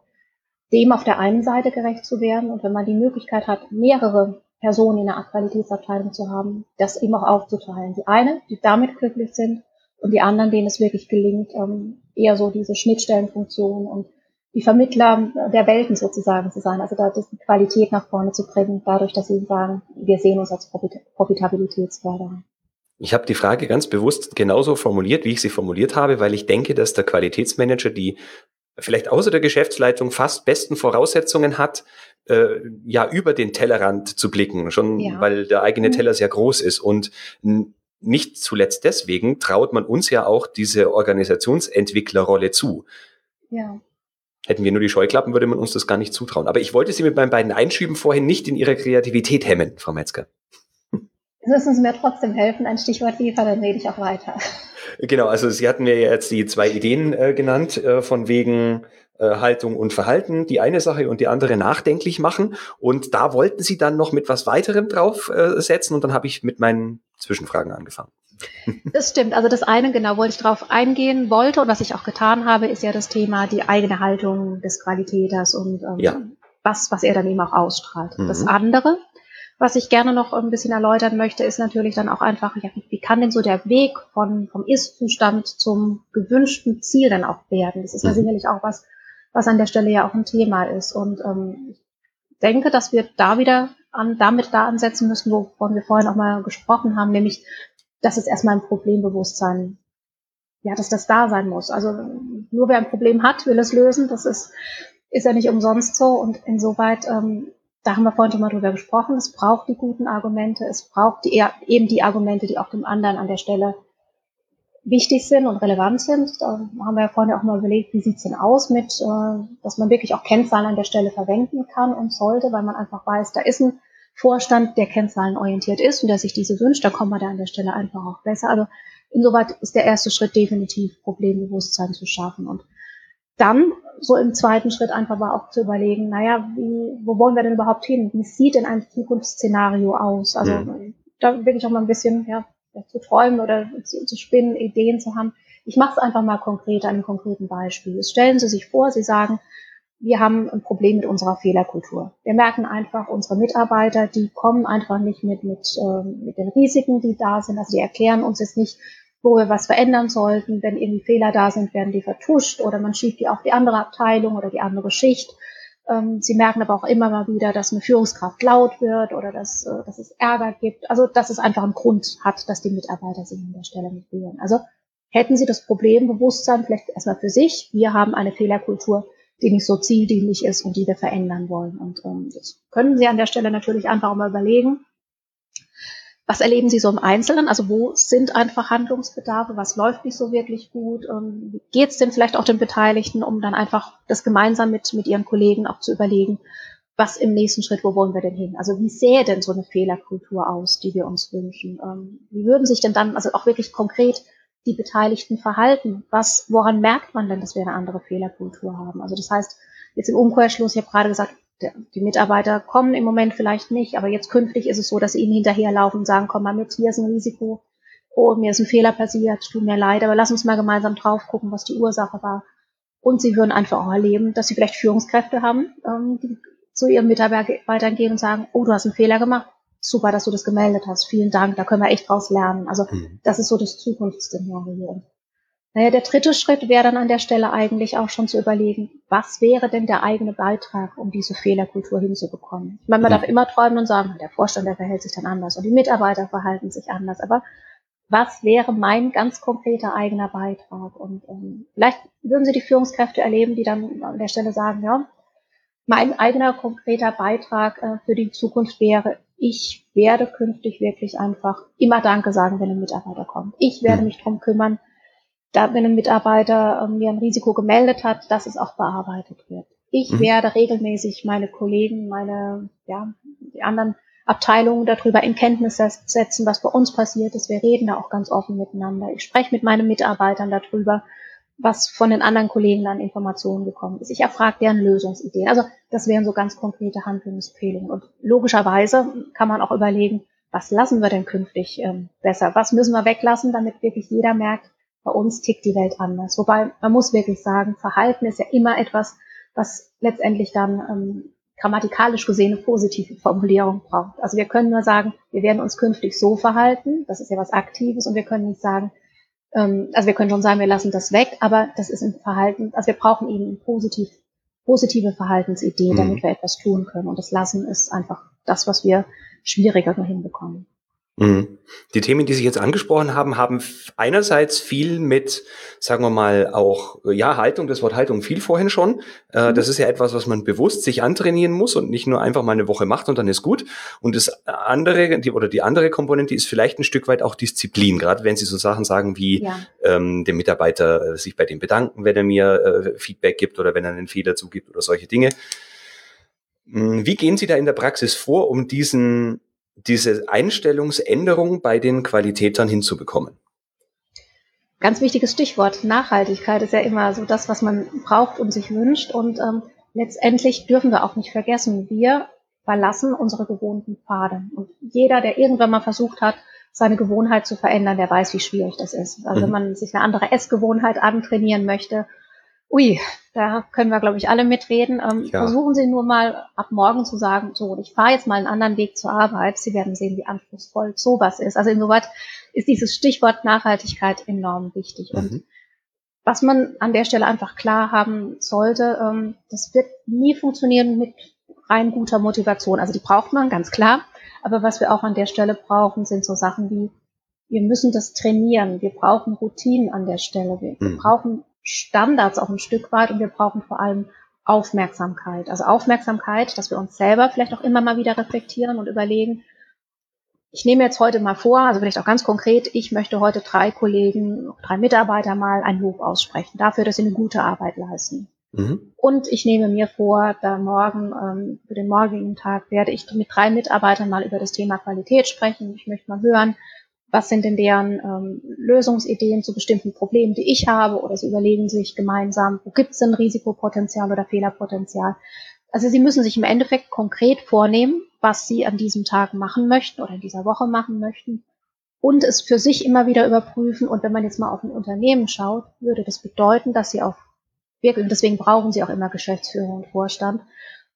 Speaker 2: dem auf der einen Seite gerecht zu werden. Und wenn man die Möglichkeit hat, mehrere Personen in der Qualitätsabteilung zu haben, das eben auch aufzuteilen. Die eine, die damit glücklich sind und die anderen, denen es wirklich gelingt, ähm, eher so diese Schnittstellenfunktion und die Vermittler der Welten sozusagen zu sein, also da die Qualität nach vorne zu bringen, dadurch, dass sie sagen, wir sehen uns als Profitabilitätsförderer.
Speaker 1: Ich habe die Frage ganz bewusst genauso formuliert, wie ich sie formuliert habe, weil ich denke, dass der Qualitätsmanager die vielleicht außer der Geschäftsleitung fast besten Voraussetzungen hat, äh, ja über den Tellerrand zu blicken, schon ja. weil der eigene mhm. Teller sehr groß ist und nicht zuletzt deswegen traut man uns ja auch diese Organisationsentwicklerrolle zu.
Speaker 2: Ja.
Speaker 1: Hätten wir nur die Scheuklappen, würde man uns das gar nicht zutrauen. Aber ich wollte Sie mit meinen beiden Einschüben vorhin nicht in Ihrer Kreativität hemmen, Frau Metzger.
Speaker 2: Müssen Sie mir trotzdem helfen, ein Stichwort liefern, dann rede ich auch weiter.
Speaker 1: Genau, also Sie hatten mir jetzt die zwei Ideen äh, genannt, äh, von wegen äh, Haltung und Verhalten, die eine Sache und die andere nachdenklich machen. Und da wollten Sie dann noch mit was weiterem drauf äh, setzen und dann habe ich mit meinen Zwischenfragen angefangen.
Speaker 2: Das stimmt. Also das eine, genau, wollte ich darauf eingehen wollte und was ich auch getan habe, ist ja das Thema die eigene Haltung des Qualitäters und ähm, ja. was, was er dann eben auch ausstrahlt. Mhm. Das andere, was ich gerne noch ein bisschen erläutern möchte, ist natürlich dann auch einfach, ja, wie kann denn so der Weg von, vom Ist-Zustand zum gewünschten Ziel dann auch werden? Das ist ja mhm. sicherlich auch was, was an der Stelle ja auch ein Thema ist. Und ähm, ich denke, dass wir da wieder an, damit da ansetzen müssen, wovon wir vorhin auch mal gesprochen haben, nämlich das ist erstmal ein Problembewusstsein, ja, dass das da sein muss. Also nur wer ein Problem hat, will es lösen. Das ist, ist ja nicht umsonst so. Und insoweit, ähm, da haben wir vorhin schon mal drüber gesprochen, es braucht die guten Argumente, es braucht die, eben die Argumente, die auch dem anderen an der Stelle wichtig sind und relevant sind. Da haben wir ja vorhin auch mal überlegt, wie sieht's denn aus mit, äh, dass man wirklich auch Kennzahlen an der Stelle verwenden kann und sollte, weil man einfach weiß, da ist ein Vorstand, der kennzahlenorientiert ist und der sich diese wünscht, da kommen wir da an der Stelle einfach auch besser. Also insoweit ist der erste Schritt definitiv, Problembewusstsein zu schaffen. Und dann so im zweiten Schritt einfach mal auch zu überlegen, naja, wie, wo wollen wir denn überhaupt hin? Wie sieht denn ein Zukunftsszenario aus? Also mhm. da wirklich auch mal ein bisschen ja, zu träumen oder zu, zu spinnen, Ideen zu haben. Ich mache es einfach mal konkret, an einem konkreten Beispiel. Stellen Sie sich vor, Sie sagen, wir haben ein Problem mit unserer Fehlerkultur. Wir merken einfach, unsere Mitarbeiter, die kommen einfach nicht mit, mit, äh, mit den Risiken, die da sind. Also die erklären uns jetzt nicht, wo wir was verändern sollten. Wenn irgendwie Fehler da sind, werden die vertuscht oder man schiebt die auf die andere Abteilung oder die andere Schicht. Ähm, sie merken aber auch immer mal wieder, dass eine Führungskraft laut wird oder dass, äh, dass es Ärger gibt. Also dass es einfach einen Grund hat, dass die Mitarbeiter sich an der Stelle nicht rühren. Also hätten sie das Problembewusstsein vielleicht erstmal für sich. Wir haben eine Fehlerkultur die nicht so zieldienlich ist und die wir verändern wollen. Und ähm, das können Sie an der Stelle natürlich einfach mal überlegen. Was erleben Sie so im Einzelnen? Also wo sind einfach Handlungsbedarfe? Was läuft nicht so wirklich gut? Ähm, wie geht es denn vielleicht auch den Beteiligten, um dann einfach das gemeinsam mit, mit Ihren Kollegen auch zu überlegen, was im nächsten Schritt, wo wollen wir denn hin? Also wie sähe denn so eine Fehlerkultur aus, die wir uns wünschen? Ähm, wie würden sich denn dann, also auch wirklich konkret die Beteiligten verhalten? Was, woran merkt man denn, dass wir eine andere Fehlerkultur haben? Also das heißt, jetzt im Umkehrschluss, ich habe gerade gesagt, die Mitarbeiter kommen im Moment vielleicht nicht, aber jetzt künftig ist es so, dass sie ihnen hinterherlaufen und sagen, komm mal mit, hier ist ein Risiko, oh, mir ist ein Fehler passiert, tut mir leid, aber lass uns mal gemeinsam drauf gucken, was die Ursache war. Und sie würden einfach auch erleben, dass sie vielleicht Führungskräfte haben, ähm, die zu ihren Mitarbeitern gehen und sagen, oh, du hast einen Fehler gemacht, super, dass du das gemeldet hast. Vielen Dank, da können wir echt draus lernen. Also mhm. das ist so das Zukunftsszenario. Naja, der dritte Schritt wäre dann an der Stelle eigentlich auch schon zu überlegen, was wäre denn der eigene Beitrag, um diese Fehlerkultur hinzubekommen. Ich meine, man mhm. darf immer träumen und sagen, der Vorstand, der verhält sich dann anders und die Mitarbeiter verhalten sich anders. Aber was wäre mein ganz konkreter eigener Beitrag? Und ähm, vielleicht würden Sie die Führungskräfte erleben, die dann an der Stelle sagen, ja, mein eigener konkreter Beitrag äh, für die Zukunft wäre, ich werde künftig wirklich einfach immer Danke sagen, wenn ein Mitarbeiter kommt. Ich werde mich drum kümmern, da, wenn ein Mitarbeiter äh, mir ein Risiko gemeldet hat, dass es auch bearbeitet wird. Ich mhm. werde regelmäßig meine Kollegen, meine, ja, die anderen Abteilungen darüber in Kenntnis setzen, was bei uns passiert ist. Wir reden da auch ganz offen miteinander. Ich spreche mit meinen Mitarbeitern darüber, was von den anderen Kollegen an Informationen gekommen ist. Ich erfrage deren Lösungsideen. Also das wären so ganz konkrete Handlungsempfehlungen. Und logischerweise kann man auch überlegen, was lassen wir denn künftig ähm, besser? Was müssen wir weglassen, damit wirklich jeder merkt, bei uns tickt die Welt anders. Wobei man muss wirklich sagen, Verhalten ist ja immer etwas, was letztendlich dann ähm, grammatikalisch gesehen eine positive Formulierung braucht. Also wir können nur sagen, wir werden uns künftig so verhalten, das ist ja was Aktives, und wir können nicht sagen, ähm, also wir können schon sagen, wir lassen das weg, aber das ist ein Verhalten, also wir brauchen eben positiv, positive Verhaltensidee, mhm. damit wir etwas tun können. Und das Lassen ist einfach das, was wir schwieriger hinbekommen.
Speaker 1: Mhm. Die Themen, die Sie jetzt angesprochen haben, haben einerseits viel mit, sagen wir mal, auch, ja, Haltung, das Wort Haltung viel vorhin schon. Äh, mhm. Das ist ja etwas, was man bewusst sich antrainieren muss und nicht nur einfach mal eine Woche macht und dann ist gut. Und das andere, die, oder die andere Komponente ist vielleicht ein Stück weit auch Disziplin, gerade wenn Sie so Sachen sagen wie ja. ähm, dem Mitarbeiter äh, sich bei dem bedanken, wenn er mir äh, Feedback gibt oder wenn er einen Fehler zugibt oder solche Dinge. Hm, wie gehen Sie da in der Praxis vor, um diesen diese Einstellungsänderung bei den Qualitätern hinzubekommen?
Speaker 2: Ganz wichtiges Stichwort. Nachhaltigkeit ist ja immer so das, was man braucht und sich wünscht. Und ähm, letztendlich dürfen wir auch nicht vergessen, wir verlassen unsere gewohnten Pfade. Und jeder, der irgendwann mal versucht hat, seine Gewohnheit zu verändern, der weiß, wie schwierig das ist. Also mhm. wenn man sich eine andere Essgewohnheit antrainieren möchte, ui, da können wir, glaube ich, alle mitreden. Ähm, ja. Versuchen Sie nur mal ab morgen zu sagen, so, ich fahre jetzt mal einen anderen Weg zur Arbeit. Sie werden sehen, wie anspruchsvoll sowas ist. Also insoweit ist dieses Stichwort Nachhaltigkeit enorm wichtig. Mhm. Und was man an der Stelle einfach klar haben sollte, ähm, das wird nie funktionieren mit rein guter Motivation. Also die braucht man, ganz klar. Aber was wir auch an der Stelle brauchen, sind so Sachen wie, wir müssen das trainieren. Wir brauchen Routinen an der Stelle. Wir, mhm. brauchen Standards auch ein Stück weit und wir brauchen vor allem Aufmerksamkeit. Also Aufmerksamkeit, dass wir uns selber vielleicht auch immer mal wieder reflektieren und überlegen, ich nehme jetzt heute mal vor, also vielleicht auch ganz konkret, ich möchte heute drei Kollegen, drei Mitarbeiter mal ein Lob aussprechen, dafür, dass sie eine gute Arbeit leisten. Mhm. Und ich nehme mir vor, da morgen, ähm, für den morgigen Tag werde ich mit drei Mitarbeitern mal über das Thema Qualität sprechen. Ich möchte mal hören, was sind denn deren ähm, Lösungsideen zu bestimmten Problemen, die ich habe, oder sie überlegen sich gemeinsam, wo gibt es denn Risikopotenzial oder Fehlerpotenzial. Also sie müssen sich im Endeffekt konkret vornehmen, was sie an diesem Tag machen möchten oder in dieser Woche machen möchten und es für sich immer wieder überprüfen. Und wenn man jetzt mal auf ein Unternehmen schaut, würde das bedeuten, dass sie auf wirklich, und deswegen brauchen sie auch immer Geschäftsführer und Vorstand,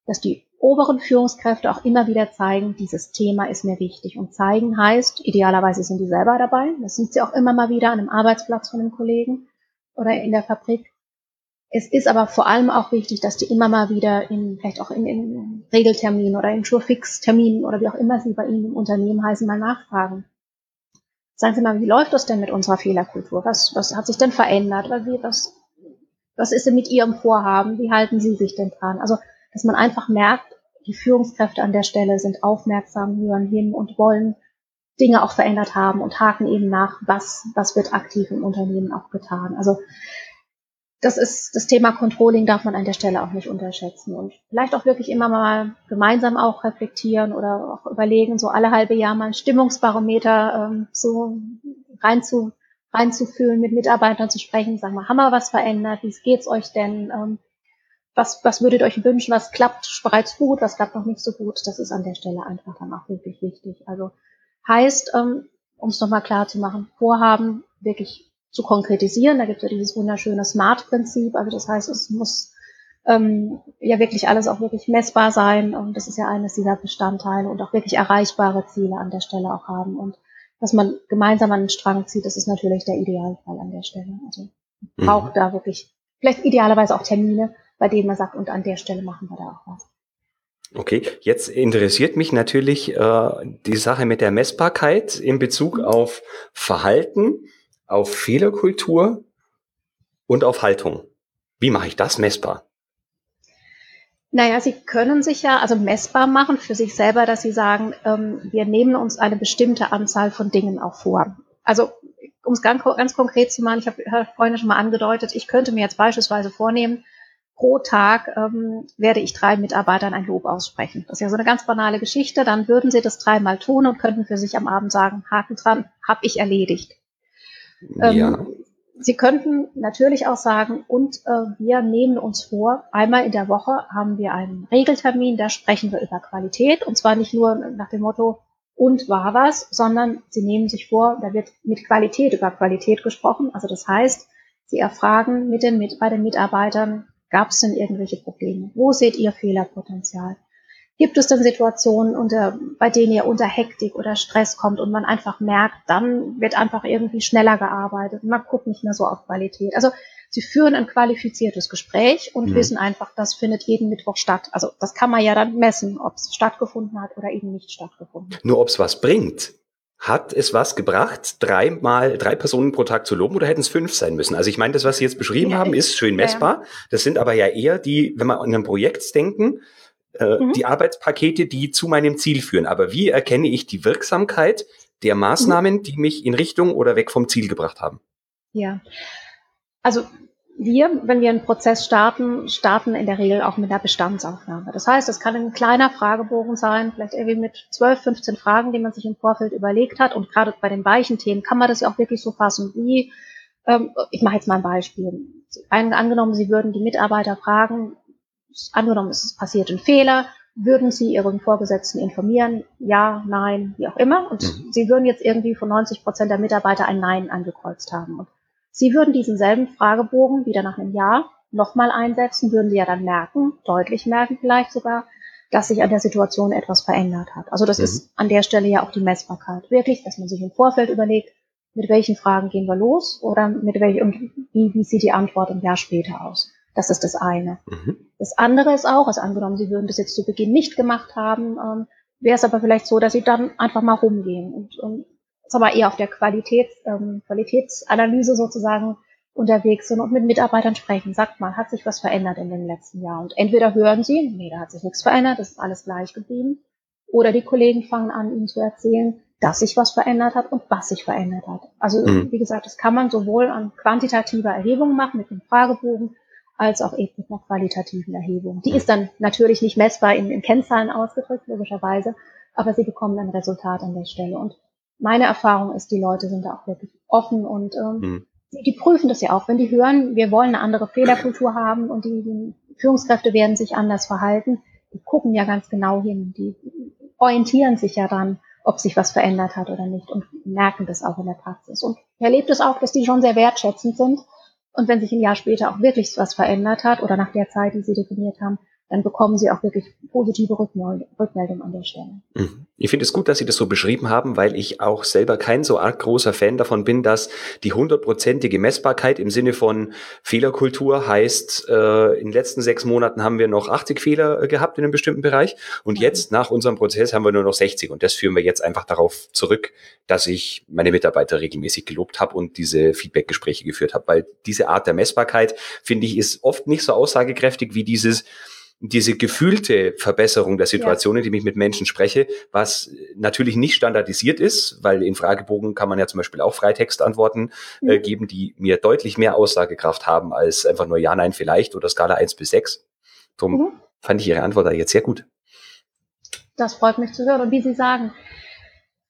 Speaker 2: dass die oberen Führungskräfte auch immer wieder zeigen, dieses Thema ist mir wichtig. Und zeigen heißt, idealerweise sind die selber dabei. Das sieht sie auch immer mal wieder an einem Arbeitsplatz von einem Kollegen oder in der Fabrik. Es ist aber vor allem auch wichtig, dass die immer mal wieder in, vielleicht auch in, in Regelterminen oder in Surefix-Terminen oder wie auch immer sie bei Ihnen im Unternehmen heißen, mal nachfragen. Sagen Sie mal, wie läuft das denn mit unserer Fehlerkultur? Was, was hat sich denn verändert? Was, was ist denn mit Ihrem Vorhaben? Wie halten Sie sich denn dran? Also dass man einfach merkt, die Führungskräfte an der Stelle sind aufmerksam, hören hin und wollen Dinge auch verändert haben und haken eben nach, was, was wird aktiv im Unternehmen auch getan. Also das ist das Thema Controlling darf man an der Stelle auch nicht unterschätzen und vielleicht auch wirklich immer mal gemeinsam auch reflektieren oder auch überlegen, so alle halbe Jahr mal ein Stimmungsbarometer ähm, so rein zu, reinzufühlen, mit Mitarbeitern zu sprechen, sagen wir, haben wir was verändert, wie geht's euch denn, ähm, was, was würdet ihr euch wünschen, was klappt bereits gut, was klappt noch nicht so gut, das ist an der Stelle einfach dann auch wirklich wichtig. Also heißt, ähm, um es nochmal klar zu machen, Vorhaben wirklich zu konkretisieren. Da gibt es ja dieses wunderschöne Smart-Prinzip. Also das heißt, es muss ähm, ja wirklich alles auch wirklich messbar sein. Und das ist ja eines dieser Bestandteile und auch wirklich erreichbare Ziele an der Stelle auch haben. Und dass man gemeinsam an den Strang zieht, das ist natürlich der Idealfall an der Stelle. Also braucht mhm. da wirklich vielleicht idealerweise auch Termine, bei denen man sagt, und an der Stelle machen wir da auch was.
Speaker 1: Okay, jetzt interessiert mich natürlich äh, die Sache mit der Messbarkeit in Bezug mhm. auf Verhalten, auf Fehlerkultur und auf Haltung. Wie mache ich das messbar?
Speaker 2: Naja, Sie können sich ja also messbar machen für sich selber, dass Sie sagen, ähm, wir nehmen uns eine bestimmte Anzahl von Dingen auch vor. Also um es ganz, ganz konkret zu machen, ich habe vorhin schon mal angedeutet, ich könnte mir jetzt beispielsweise vornehmen, pro Tag ähm, werde ich drei Mitarbeitern ein Lob aussprechen. Das ist ja so eine ganz banale Geschichte. Dann würden sie das dreimal tun und könnten für sich am Abend sagen, Haken dran, habe ich erledigt. Ähm, ja. Sie könnten natürlich auch sagen, und äh, wir nehmen uns vor, einmal in der Woche haben wir einen Regeltermin, da sprechen wir über Qualität. Und zwar nicht nur nach dem Motto, und war was, sondern sie nehmen sich vor, da wird mit Qualität über Qualität gesprochen. Also das heißt, sie erfragen mit den, mit, bei den Mitarbeitern, Gab es denn irgendwelche Probleme? Wo seht ihr Fehlerpotenzial? Gibt es denn Situationen, unter, bei denen ihr unter Hektik oder Stress kommt und man einfach merkt, dann wird einfach irgendwie schneller gearbeitet. Man guckt nicht mehr so auf Qualität. Also sie führen ein qualifiziertes Gespräch und mhm. wissen einfach, das findet jeden Mittwoch statt. Also das kann man ja dann messen, ob es stattgefunden hat oder eben nicht stattgefunden.
Speaker 1: Nur ob es was bringt. Hat es was gebracht, dreimal drei Personen pro Tag zu loben oder hätten es fünf sein müssen? Also ich meine, das, was Sie jetzt beschrieben ja, haben, ist schön messbar. Ja. Das sind aber ja eher die, wenn wir an ein Projekt denken, äh, mhm. die Arbeitspakete, die zu meinem Ziel führen. Aber wie erkenne ich die Wirksamkeit der Maßnahmen, mhm. die mich in Richtung oder weg vom Ziel gebracht haben?
Speaker 2: Ja, also wir, wenn wir einen Prozess starten, starten in der Regel auch mit einer Bestandsaufnahme. Das heißt, es kann ein kleiner Fragebogen sein, vielleicht irgendwie mit 12, 15 Fragen, die man sich im Vorfeld überlegt hat. Und gerade bei den weichen Themen kann man das ja auch wirklich so fassen wie, ähm, ich mache jetzt mal ein Beispiel. Ein, angenommen, Sie würden die Mitarbeiter fragen, angenommen, es passiert ein Fehler, würden Sie Ihren Vorgesetzten informieren? Ja, nein, wie auch immer. Und mhm. Sie würden jetzt irgendwie von 90 Prozent der Mitarbeiter ein Nein angekreuzt haben. Und Sie würden diesen selben Fragebogen wieder nach einem Jahr nochmal einsetzen, würden Sie ja dann merken, deutlich merken vielleicht sogar, dass sich an der Situation etwas verändert hat. Also das mhm. ist an der Stelle ja auch die Messbarkeit. Wirklich, dass man sich im Vorfeld überlegt, mit welchen Fragen gehen wir los oder mit welchen und wie, wie sieht die Antwort ein Jahr später aus. Das ist das eine. Mhm. Das andere ist auch, also angenommen, Sie würden das jetzt zu Beginn nicht gemacht haben, ähm, wäre es aber vielleicht so, dass Sie dann einfach mal rumgehen und, und ist aber eher auf der Qualitäts, ähm, Qualitätsanalyse sozusagen unterwegs sind und mit Mitarbeitern sprechen. Sagt mal, hat sich was verändert in dem letzten Jahr? Und entweder hören sie, nee, da hat sich nichts verändert, das ist alles gleich geblieben. Oder die Kollegen fangen an, ihnen zu erzählen, dass sich was verändert hat und was sich verändert hat. Also, mhm. wie gesagt, das kann man sowohl an quantitativer Erhebung machen mit dem Fragebogen, als auch eben mit einer qualitativen Erhebung. Die ist dann natürlich nicht messbar in, in Kennzahlen ausgedrückt, logischerweise, aber sie bekommen ein Resultat an der Stelle. Und meine Erfahrung ist, die Leute sind da auch wirklich offen und ähm, mhm. die, die, prüfen das ja auch. Wenn die hören, wir wollen eine andere Fehlerkultur haben und die, die Führungskräfte werden sich anders verhalten, die gucken ja ganz genau hin. Die orientieren sich ja dann, ob sich was verändert hat oder nicht und merken das auch in der Praxis. Und ich erlebe das auch, dass die schon sehr wertschätzend sind. Und wenn sich ein Jahr später auch wirklich was verändert hat oder nach der Zeit, die sie definiert haben, dann bekommen sie auch wirklich positive Rückmeldungen an der Stelle.
Speaker 1: Mhm. Ich finde es gut, dass Sie das so beschrieben haben, weil ich auch selber kein so arg großer Fan davon bin, dass die hundertprozentige Messbarkeit im Sinne von Fehlerkultur heißt, äh, in den letzten sechs Monaten haben wir noch 80 Fehler äh, gehabt in einem bestimmten Bereich und jetzt nach unserem Prozess haben wir nur noch 60 und das führen wir jetzt einfach darauf zurück, dass ich meine Mitarbeiter regelmäßig gelobt habe und diese Feedbackgespräche geführt habe, weil diese Art der Messbarkeit, finde ich, ist oft nicht so aussagekräftig wie dieses, diese gefühlte Verbesserung der Situation, ja. indem ich mit Menschen spreche, was natürlich nicht standardisiert ist, weil in Fragebogen kann man ja zum Beispiel auch Freitextantworten äh, mhm. geben, die mir deutlich mehr Aussagekraft haben als einfach nur Ja, Nein, vielleicht oder Skala 1 bis 6. Darum mhm. fand ich Ihre Antwort da jetzt sehr gut.
Speaker 2: Das freut mich zu hören. Und wie Sie sagen,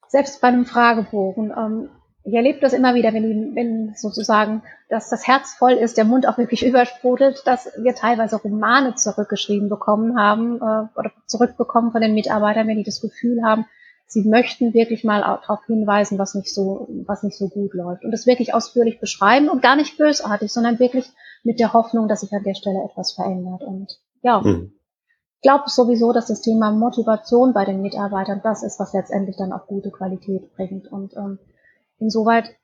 Speaker 2: selbst bei einem Fragebogen, ähm, ich erlebe das immer wieder, wenn, die, wenn sozusagen dass das Herz voll ist, der Mund auch wirklich übersprudelt, dass wir teilweise Romane zurückgeschrieben bekommen haben äh, oder zurückbekommen von den Mitarbeitern, wenn die das Gefühl haben, sie möchten wirklich mal darauf hinweisen, was nicht so, was nicht so gut läuft und das wirklich ausführlich beschreiben und gar nicht bösartig, sondern wirklich mit der Hoffnung, dass sich an der Stelle etwas verändert und ja. Mhm. Ich glaube sowieso, dass das Thema Motivation bei den Mitarbeitern das ist, was letztendlich dann auch gute Qualität bringt. Und ähm, insoweit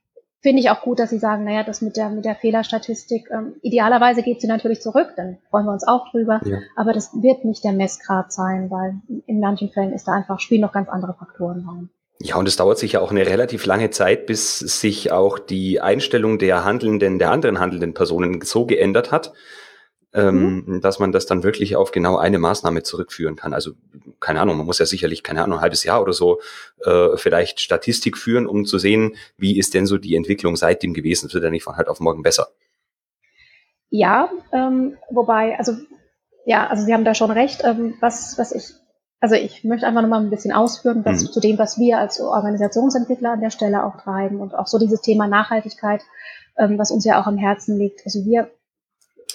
Speaker 2: finde ich auch gut, dass Sie sagen, naja, das mit der, mit der Fehlerstatistik, ähm, idealerweise geht sie natürlich zurück, dann freuen wir uns auch drüber, ja. aber das wird nicht der Messgrad sein, weil in manchen Fällen ist da einfach, spielen noch ganz andere Faktoren rein.
Speaker 1: Ja, und es dauert sicher auch eine relativ lange Zeit, bis sich auch die Einstellung der handelnden, der anderen handelnden Personen so geändert hat, ähm, mhm. dass man das dann wirklich auf genau eine Maßnahme zurückführen kann. Also keine Ahnung, man muss ja sicherlich, keine Ahnung, ein halbes Jahr oder so äh, vielleicht Statistik führen, um zu sehen, wie ist denn so die Entwicklung seitdem gewesen. Das wird ja nicht von heute auf morgen besser.
Speaker 2: Ja, ähm, wobei, also ja, also Sie haben da schon recht. Ähm, was, was ich, also ich möchte einfach nochmal ein bisschen ausführen, was, mhm. zu dem, was wir als Organisationsentwickler an der Stelle auch treiben und auch so dieses Thema Nachhaltigkeit, ähm, was uns ja auch am Herzen liegt. Also wir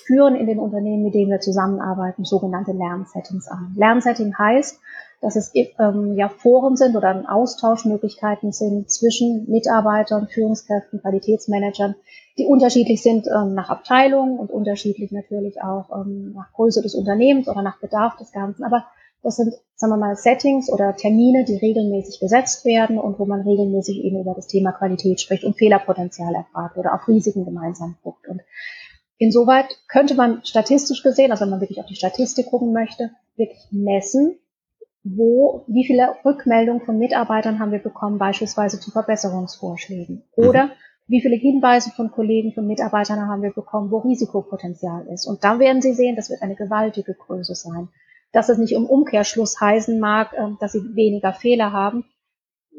Speaker 2: führen in den Unternehmen, mit denen wir zusammenarbeiten, sogenannte Lernsettings an. Lernsetting heißt, dass es ähm, ja Foren sind oder Austauschmöglichkeiten sind zwischen Mitarbeitern, Führungskräften, Qualitätsmanagern, die unterschiedlich sind ähm, nach Abteilung und unterschiedlich natürlich auch ähm, nach Größe des Unternehmens oder nach Bedarf des Ganzen. Aber das sind, sagen wir mal, Settings oder Termine, die regelmäßig gesetzt werden und wo man regelmäßig eben über das Thema Qualität spricht und Fehlerpotenzial erfragt oder auch Risiken gemeinsam guckt. Und Insoweit könnte man statistisch gesehen, also wenn man wirklich auf die Statistik gucken möchte, wirklich messen, wo, wie viele Rückmeldungen von Mitarbeitern haben wir bekommen, beispielsweise zu Verbesserungsvorschlägen? Mhm. Oder mhm. wie viele Hinweise von Kollegen, von Mitarbeitern haben wir bekommen, wo Risikopotenzial ist? Und da werden Sie sehen, das wird eine gewaltige Größe sein. Dass es nicht im Umkehrschluss heißen mag, ähm, dass Sie weniger Fehler haben.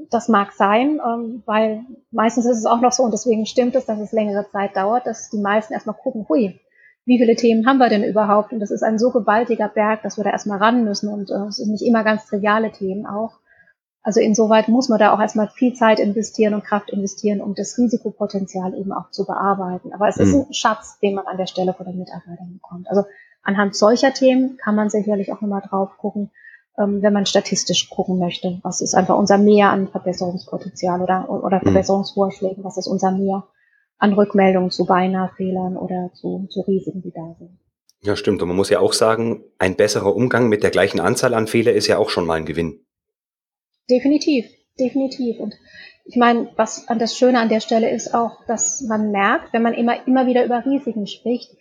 Speaker 2: Das mag sein, ähm, weil meistens ist es auch noch so, und deswegen stimmt es, dass es längere Zeit dauert, dass die meisten erstmal gucken, hui, wie viele Themen haben wir denn überhaupt? Und das ist ein so gewaltiger Berg, dass wir da erstmal ran müssen. Und äh, es sind nicht immer ganz triviale Themen auch. Also insoweit muss man da auch erstmal viel Zeit investieren und Kraft investieren, um das Risikopotenzial eben auch zu bearbeiten. Aber es mhm. ist ein Schatz, den man an der Stelle von den Mitarbeitern bekommt. Also anhand solcher Themen kann man sicherlich auch nochmal drauf gucken, wenn man statistisch gucken möchte. Was ist einfach unser Mehr an Verbesserungspotenzial oder, oder mhm. Verbesserungsvorschlägen? Was ist unser Mehr? an Rückmeldungen zu Beinahe-Fehlern oder zu, zu Risiken, die da sind.
Speaker 1: Ja, stimmt. Und man muss ja auch sagen, ein besserer Umgang mit der gleichen Anzahl an Fehler ist ja auch schon mal ein Gewinn.
Speaker 2: Definitiv, definitiv. Und ich meine, was an das Schöne an der Stelle ist auch, dass man merkt, wenn man immer, immer wieder über Risiken spricht,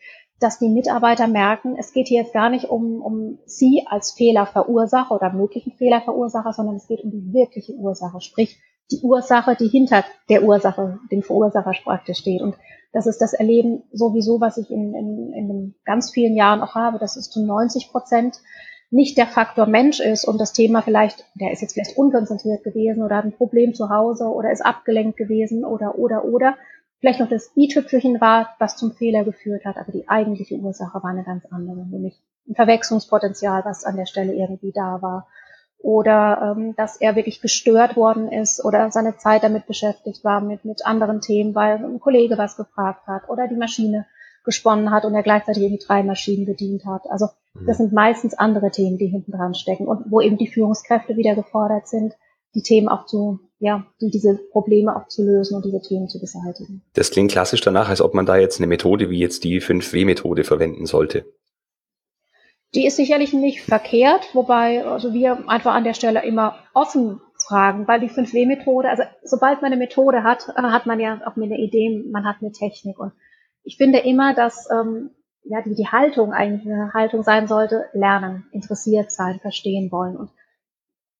Speaker 2: dass die Mitarbeiter merken, es geht hier jetzt gar nicht um, um sie als Fehlerverursacher oder möglichen Fehlerverursacher, sondern es geht um die wirkliche Ursache, sprich die Ursache, die hinter der Ursache, dem Verursacher praktisch steht. Und das ist das Erleben sowieso, was ich in, in, in ganz vielen Jahren auch habe, dass es zu 90 Prozent nicht der Faktor Mensch ist und das Thema vielleicht, der ist jetzt vielleicht unkonzentriert gewesen oder hat ein Problem zu Hause oder ist abgelenkt gewesen oder, oder, oder. Vielleicht noch das i-Tüpfelchen war, was zum Fehler geführt hat, aber die eigentliche Ursache war eine ganz andere, nämlich ein Verwechslungspotenzial, was an der Stelle irgendwie da war oder ähm, dass er wirklich gestört worden ist oder seine Zeit damit beschäftigt war mit, mit anderen Themen, weil ein Kollege was gefragt hat oder die Maschine gesponnen hat und er gleichzeitig irgendwie drei Maschinen bedient hat. Also mhm. das sind meistens andere Themen, die hinten dran stecken und wo eben die Führungskräfte wieder gefordert sind, die Themen auch zu, ja, die diese Probleme auch zu lösen und diese Themen zu beseitigen.
Speaker 1: Das klingt klassisch danach, als ob man da jetzt eine Methode wie jetzt die 5W-Methode verwenden sollte.
Speaker 2: Die ist sicherlich nicht verkehrt, wobei also wir einfach an der Stelle immer offen fragen, weil die 5W-Methode, also sobald man eine Methode hat, äh, hat man ja auch eine Idee, man hat eine Technik. Und ich finde immer, dass ähm, ja, die, die Haltung eigentlich eine Haltung sein sollte, lernen, interessiert sein, verstehen wollen. Und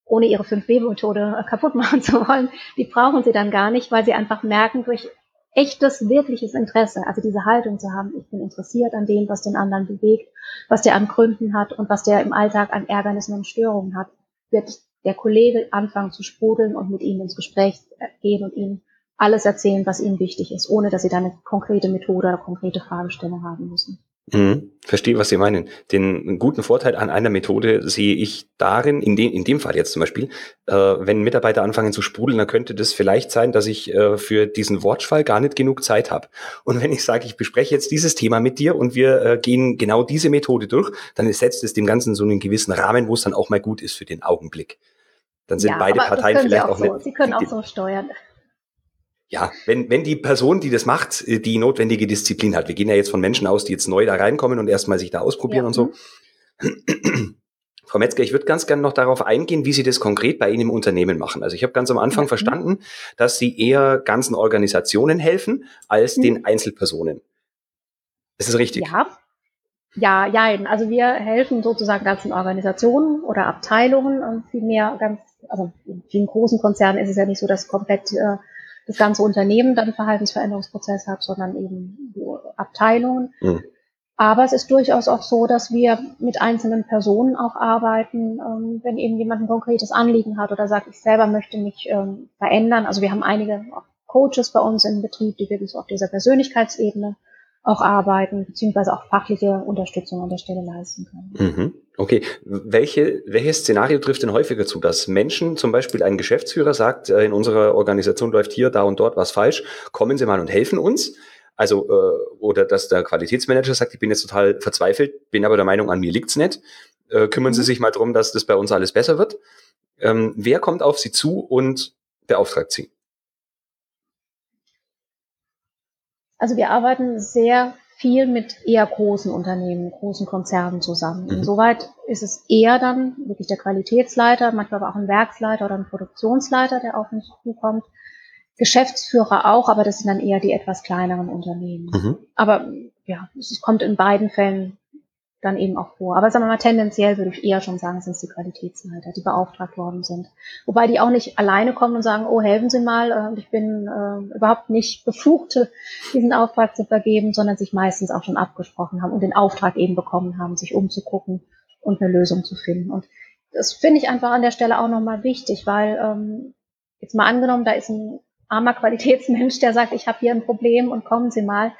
Speaker 2: ohne ihre 5W-Methode kaputt machen zu wollen, die brauchen sie dann gar nicht, weil sie einfach merken, durch echtes, wirkliches Interesse, also diese Haltung zu haben, ich bin interessiert an dem, was den anderen bewegt, was der an Gründen hat und was der im Alltag an Ärgernissen und Störungen hat, wird der Kollege anfangen zu sprudeln und mit ihm ins Gespräch gehen und ihm alles erzählen, was ihm wichtig ist, ohne dass sie dann eine konkrete Methode oder konkrete Fragestellung haben müssen.
Speaker 1: Mhm. Verstehe, was Sie meinen. Den guten Vorteil an einer Methode sehe ich darin, in, dem in dem Fall jetzt zum Beispiel, äh, wenn Mitarbeiter anfangen zu sprudeln, dann könnte das vielleicht sein, dass ich äh, für diesen Wortschwall gar nicht genug Zeit habe. Und wenn ich sage, ich bespreche jetzt dieses Thema mit dir und wir äh, gehen genau diese Methode durch, dann setzt es dem Ganzen so einen gewissen Rahmen, wo es dann auch mal gut ist für den Augenblick. Dann sind ja, beide Parteien vielleicht auch, auch
Speaker 2: so. nicht. Sie können auch so steuern
Speaker 1: ja, wenn, wenn die Person, die das macht, äh, die notwendige Disziplin hat. Wir gehen ja jetzt von Menschen aus, die jetzt neu da reinkommen und erstmal sich da ausprobieren ja. und so. Frau Metzger, ich würde ganz gerne noch darauf eingehen, wie Sie das konkret bei Ihnen im Unternehmen machen. Also ich habe ganz am Anfang ja. verstanden, dass Sie eher ganzen Organisationen helfen als mhm. den Einzelpersonen. Ist das richtig?
Speaker 2: Ja. Ja, ja, also wir helfen sozusagen ganzen Organisationen oder Abteilungen und vielmehr ganz, also in vielen großen Konzernen ist es ja nicht so, dass komplett äh, das ganze Unternehmen dann Verhaltensveränderungsprozess hat, sondern eben Abteilungen. Mhm. Aber es ist durchaus auch so, dass wir mit einzelnen Personen auch arbeiten, ähm, wenn eben jemand ein konkretes Anliegen hat oder sagt, ich selber möchte mich ähm, verändern. Also wir haben einige Coaches bei uns im Betrieb, die wirklich so auf dieser Persönlichkeitsebene auch arbeiten, beziehungsweise auch fachliche Unterstützung an der Stelle leisten können.
Speaker 1: Mhm. Okay, welche, welches Szenario trifft denn häufiger zu, dass Menschen, zum Beispiel ein Geschäftsführer sagt, äh, in unserer Organisation läuft hier, da und dort was falsch, kommen Sie mal und helfen uns? Also, äh, oder dass der Qualitätsmanager sagt, ich bin jetzt total verzweifelt, bin aber der Meinung, an mir liegt's nicht. Äh, kümmern Sie mhm. sich mal drum, dass das bei uns alles besser wird. Ähm, wer kommt auf Sie zu und beauftragt Sie?
Speaker 2: Also wir arbeiten sehr viel mit eher großen Unternehmen, großen Konzernen zusammen. Mhm. Insoweit ist es eher dann wirklich der Qualitätsleiter, manchmal aber auch ein Werksleiter oder ein Produktionsleiter, der auf uns zukommt. Geschäftsführer auch, aber das sind dann eher die etwas kleineren Unternehmen. Mhm. Aber ja, es kommt in beiden Fällen dann eben auch vor. Aber sagen wir mal, tendenziell würde ich eher schon sagen, sind es die Qualitätsleiter, die beauftragt worden sind. Wobei die auch nicht alleine kommen und sagen, oh, helfen Sie mal, äh, ich bin äh, überhaupt nicht befugt, diesen Auftrag zu vergeben, sondern sich meistens auch schon abgesprochen haben und den Auftrag eben bekommen haben, sich umzugucken und eine Lösung zu finden. Und das finde ich einfach an der Stelle auch nochmal wichtig, weil ähm, jetzt mal angenommen, da ist ein armer Qualitätsmensch, der sagt, ich habe hier ein Problem und kommen Sie mal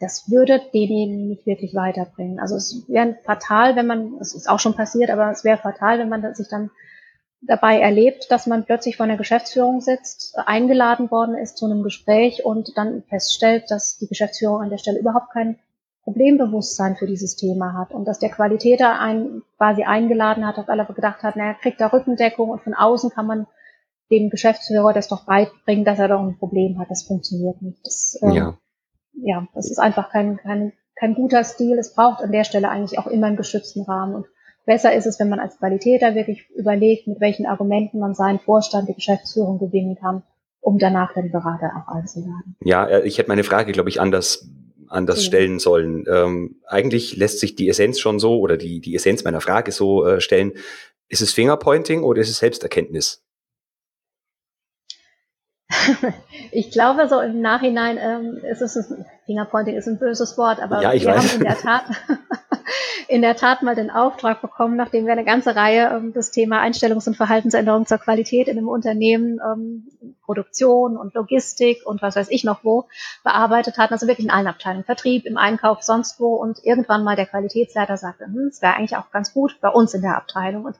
Speaker 2: das würde denjenigen nicht wirklich weiterbringen. Also es wäre fatal, wenn man, es ist auch schon passiert, aber es wäre fatal, wenn man sich dann dabei erlebt, dass man plötzlich vor der Geschäftsführung sitzt, eingeladen worden ist zu einem Gespräch und dann feststellt, dass die Geschäftsführung an der Stelle überhaupt kein Problembewusstsein für dieses Thema hat und dass der Qualitäter einen quasi eingeladen hat, weil er gedacht hat, naja, kriegt da Rückendeckung und von außen kann man dem Geschäftsführer das doch beibringen, dass er doch ein Problem hat. Das funktioniert nicht. Das,
Speaker 1: ähm, ja
Speaker 2: ja, das ist einfach kein, kein, kein guter Stil. Es braucht an der Stelle eigentlich auch immer einen geschützten Rahmen. Und besser ist es, wenn man als Qualitäter wirklich überlegt, mit welchen Argumenten man seinen Vorstand, die Geschäftsführung gewinnen kann, um danach den Berater auch einzuladen.
Speaker 1: Ja, äh, ich hätte meine Frage, glaube ich, anders anders ja. stellen sollen. Ähm, eigentlich lässt sich die Essenz schon so oder die, die Essenz meiner Frage so äh, stellen. Ist es Fingerpointing oder ist es Selbsterkenntnis?
Speaker 2: ich glaube, so im Nachhinein ähm, ist es, ein, Fingerpointing ist ein böses Wort, aber
Speaker 1: ja,
Speaker 2: wir
Speaker 1: weiß.
Speaker 2: haben in der Tat, in der Tat mal den Auftrag bekommen, nachdem wir eine ganze Reihe ähm, das Thema Einstellungs- und Verhaltensänderung zur Qualität in einem Unternehmen, ähm, Produktion und Logistik und was weiß ich noch wo bearbeitet hatten, also wirklich in allen Abteilungen, Vertrieb, im Einkauf, sonst wo. Und irgendwann mal der Qualitätsleiter sagte, hm, es wäre eigentlich auch ganz gut bei uns in der Abteilung. Und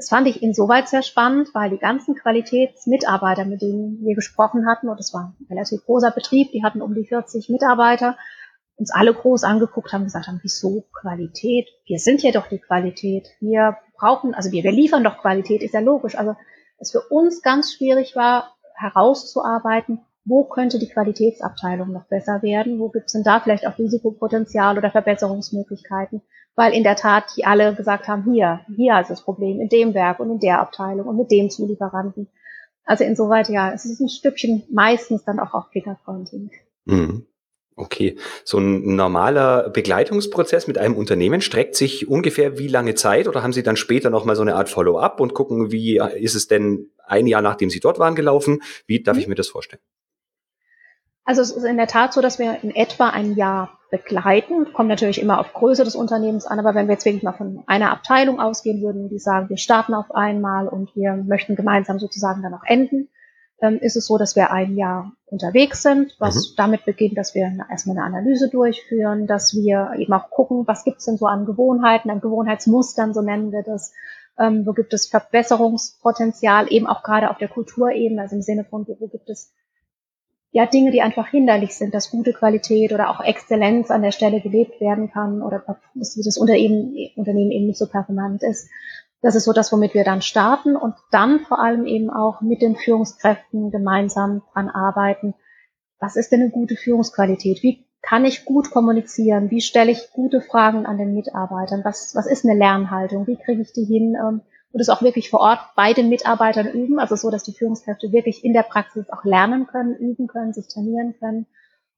Speaker 2: das fand ich insoweit sehr spannend, weil die ganzen Qualitätsmitarbeiter, mit denen wir gesprochen hatten, und es war ein relativ großer Betrieb, die hatten um die 40 Mitarbeiter, uns alle groß angeguckt haben, gesagt haben, wieso Qualität? Wir sind ja doch die Qualität. Wir brauchen, also wir, wir liefern doch Qualität, ist ja logisch. Also es für uns ganz schwierig war, herauszuarbeiten, wo könnte die Qualitätsabteilung noch besser werden, wo gibt es denn da vielleicht auch Risikopotenzial oder Verbesserungsmöglichkeiten weil in der Tat die alle gesagt haben, hier, hier ist das Problem, in dem Werk und in der Abteilung und mit dem Zulieferanten. Also insoweit, ja, es ist ein Stückchen meistens dann auch auf Fingerpointing.
Speaker 1: Mhm. Okay, so ein normaler Begleitungsprozess mit einem Unternehmen streckt sich ungefähr wie lange Zeit oder haben Sie dann später nochmal so eine Art Follow-up und gucken, wie ist es denn ein Jahr nachdem Sie dort waren gelaufen? Wie darf mhm. ich mir das vorstellen?
Speaker 2: Also es ist in der Tat so, dass wir in etwa ein Jahr begleiten. Kommt natürlich immer auf Größe des Unternehmens an, aber wenn wir jetzt wirklich mal von einer Abteilung ausgehen würden, die sagen, wir starten auf einmal und wir möchten gemeinsam sozusagen dann auch enden, ähm, ist es so, dass wir ein Jahr unterwegs sind, was mhm. damit beginnt, dass wir erstmal eine Analyse durchführen, dass wir eben auch gucken, was gibt es denn so an Gewohnheiten, an Gewohnheitsmustern, so nennen wir das, ähm, wo gibt es Verbesserungspotenzial, eben auch gerade auf der Kulturebene, also im Sinne von, wo gibt es ja, Dinge, die einfach hinderlich sind, dass gute Qualität oder auch Exzellenz an der Stelle gelebt werden kann oder dass das Unternehmen, eben nicht so performant ist. Das ist so das, womit wir dann starten und dann vor allem eben auch mit den Führungskräften gemeinsam dran arbeiten. Was ist denn eine gute Führungsqualität? Wie kann ich gut kommunizieren? Wie stelle ich gute Fragen an den Mitarbeitern? Was, was ist eine Lernhaltung? Wie kriege ich die hin? Und es auch wirklich vor Ort bei den Mitarbeitern üben, also so, dass die Führungskräfte wirklich in der Praxis auch lernen können, üben können, sich trainieren können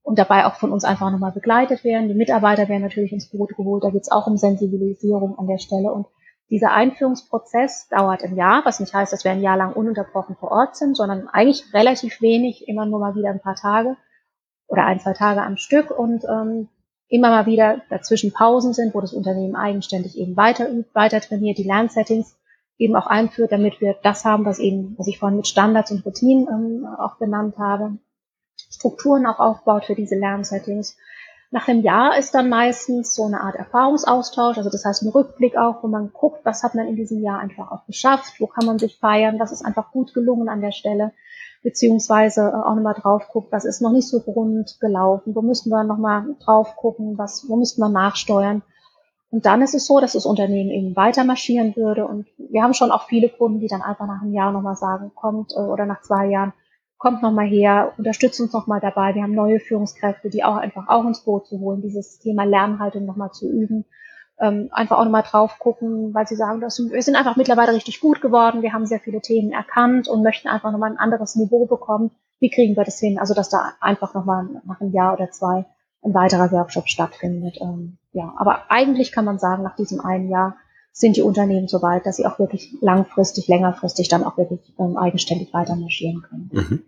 Speaker 2: und dabei auch von uns einfach nochmal begleitet werden. Die Mitarbeiter werden natürlich ins Boot geholt, da geht es auch um Sensibilisierung an der Stelle. Und dieser Einführungsprozess dauert ein Jahr, was nicht heißt, dass wir ein Jahr lang ununterbrochen vor Ort sind, sondern eigentlich relativ wenig, immer nur mal wieder ein paar Tage oder ein, zwei Tage am Stück und ähm, immer mal wieder dazwischen Pausen sind, wo das Unternehmen eigenständig eben weiter übt, weiter trainiert, die Lernsettings eben auch einführt, damit wir das haben, was eben, was ich vorhin mit Standards und Routinen ähm, auch genannt habe, Strukturen auch aufbaut für diese Lernsettings. Nach einem Jahr ist dann meistens so eine Art Erfahrungsaustausch, also das heißt ein Rückblick auch, wo man guckt, was hat man in diesem Jahr einfach auch geschafft, wo kann man sich feiern, was ist einfach gut gelungen an der Stelle, beziehungsweise äh, auch nochmal drauf guckt, was ist noch nicht so rund gelaufen, wo müssen wir nochmal drauf gucken, was, wo müssten wir nachsteuern. Und dann ist es so, dass das Unternehmen eben weiter marschieren würde. Und wir haben schon auch viele Kunden, die dann einfach nach einem Jahr nochmal sagen, kommt, äh, oder nach zwei Jahren, kommt nochmal her, unterstützt uns nochmal dabei. Wir haben neue Führungskräfte, die auch einfach auch ins Boot zu holen, dieses Thema Lernhaltung nochmal zu üben. Ähm, einfach auch nochmal drauf gucken, weil sie sagen, das, wir sind einfach mittlerweile richtig gut geworden, wir haben sehr viele Themen erkannt und möchten einfach nochmal ein anderes Niveau bekommen. Wie kriegen wir das hin? Also, dass da einfach nochmal nach einem Jahr oder zwei ein weiterer Workshop stattfindet. Ähm, ja, aber eigentlich kann man sagen, nach diesem einen Jahr sind die Unternehmen so weit, dass sie auch wirklich langfristig, längerfristig dann auch wirklich ähm, eigenständig weiter marschieren können. Mhm.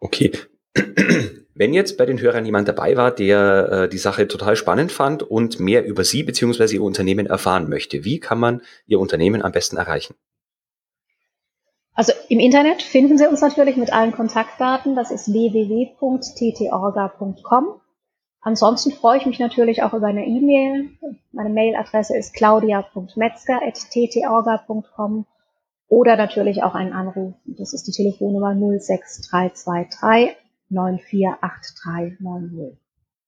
Speaker 1: Okay. Wenn jetzt bei den Hörern jemand dabei war, der äh, die Sache total spannend fand und mehr über Sie bzw. Ihr Unternehmen erfahren möchte, wie kann man Ihr Unternehmen am besten erreichen?
Speaker 2: Also im Internet finden Sie uns natürlich mit allen Kontaktdaten. Das ist www.ttorga.com. Ansonsten freue ich mich natürlich auch über eine E-Mail. Meine Mailadresse ist claudia.metzger.ttorga.com oder natürlich auch einen Anruf. Das ist die Telefonnummer 06323 948390.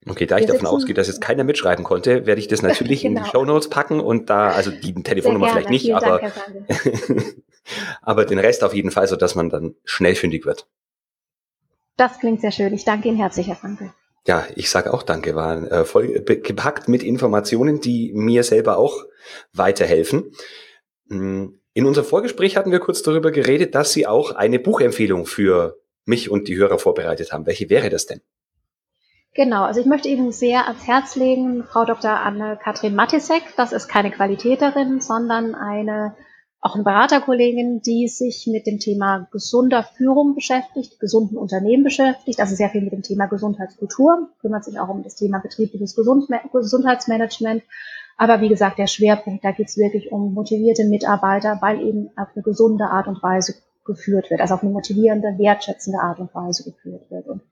Speaker 1: Okay, da ich davon ausgehe, dass jetzt keiner mitschreiben konnte, werde ich das natürlich genau. in die genau. Show Notes packen und da, also die Telefonnummer vielleicht nicht, Vielen aber, aber den Rest auf jeden Fall, so dass man dann schnell fündig wird.
Speaker 2: Das klingt sehr schön. Ich danke Ihnen herzlich, Herr Frankel.
Speaker 1: Ja, ich sage auch Danke, waren äh, voll gepackt mit Informationen, die mir selber auch weiterhelfen. Hm, in unserem Vorgespräch hatten wir kurz darüber geredet, dass Sie auch eine Buchempfehlung für mich und die Hörer vorbereitet haben. Welche wäre das denn?
Speaker 2: Genau, also ich möchte Ihnen sehr ans Herz legen, Frau Dr. Anne-Kathrin Matisek. Das ist keine Qualitäterin, sondern eine, auch eine Beraterkollegin, die sich mit dem Thema gesunder Führung beschäftigt, gesunden Unternehmen beschäftigt, also sehr viel mit dem Thema Gesundheitskultur, kümmert sich auch um das Thema betriebliches Gesundheitsmanagement. Aber wie gesagt, der Schwerpunkt, da geht es wirklich um motivierte Mitarbeiter, weil eben auf eine gesunde Art und Weise geführt wird, also auf eine motivierende, wertschätzende Art und Weise geführt wird. Und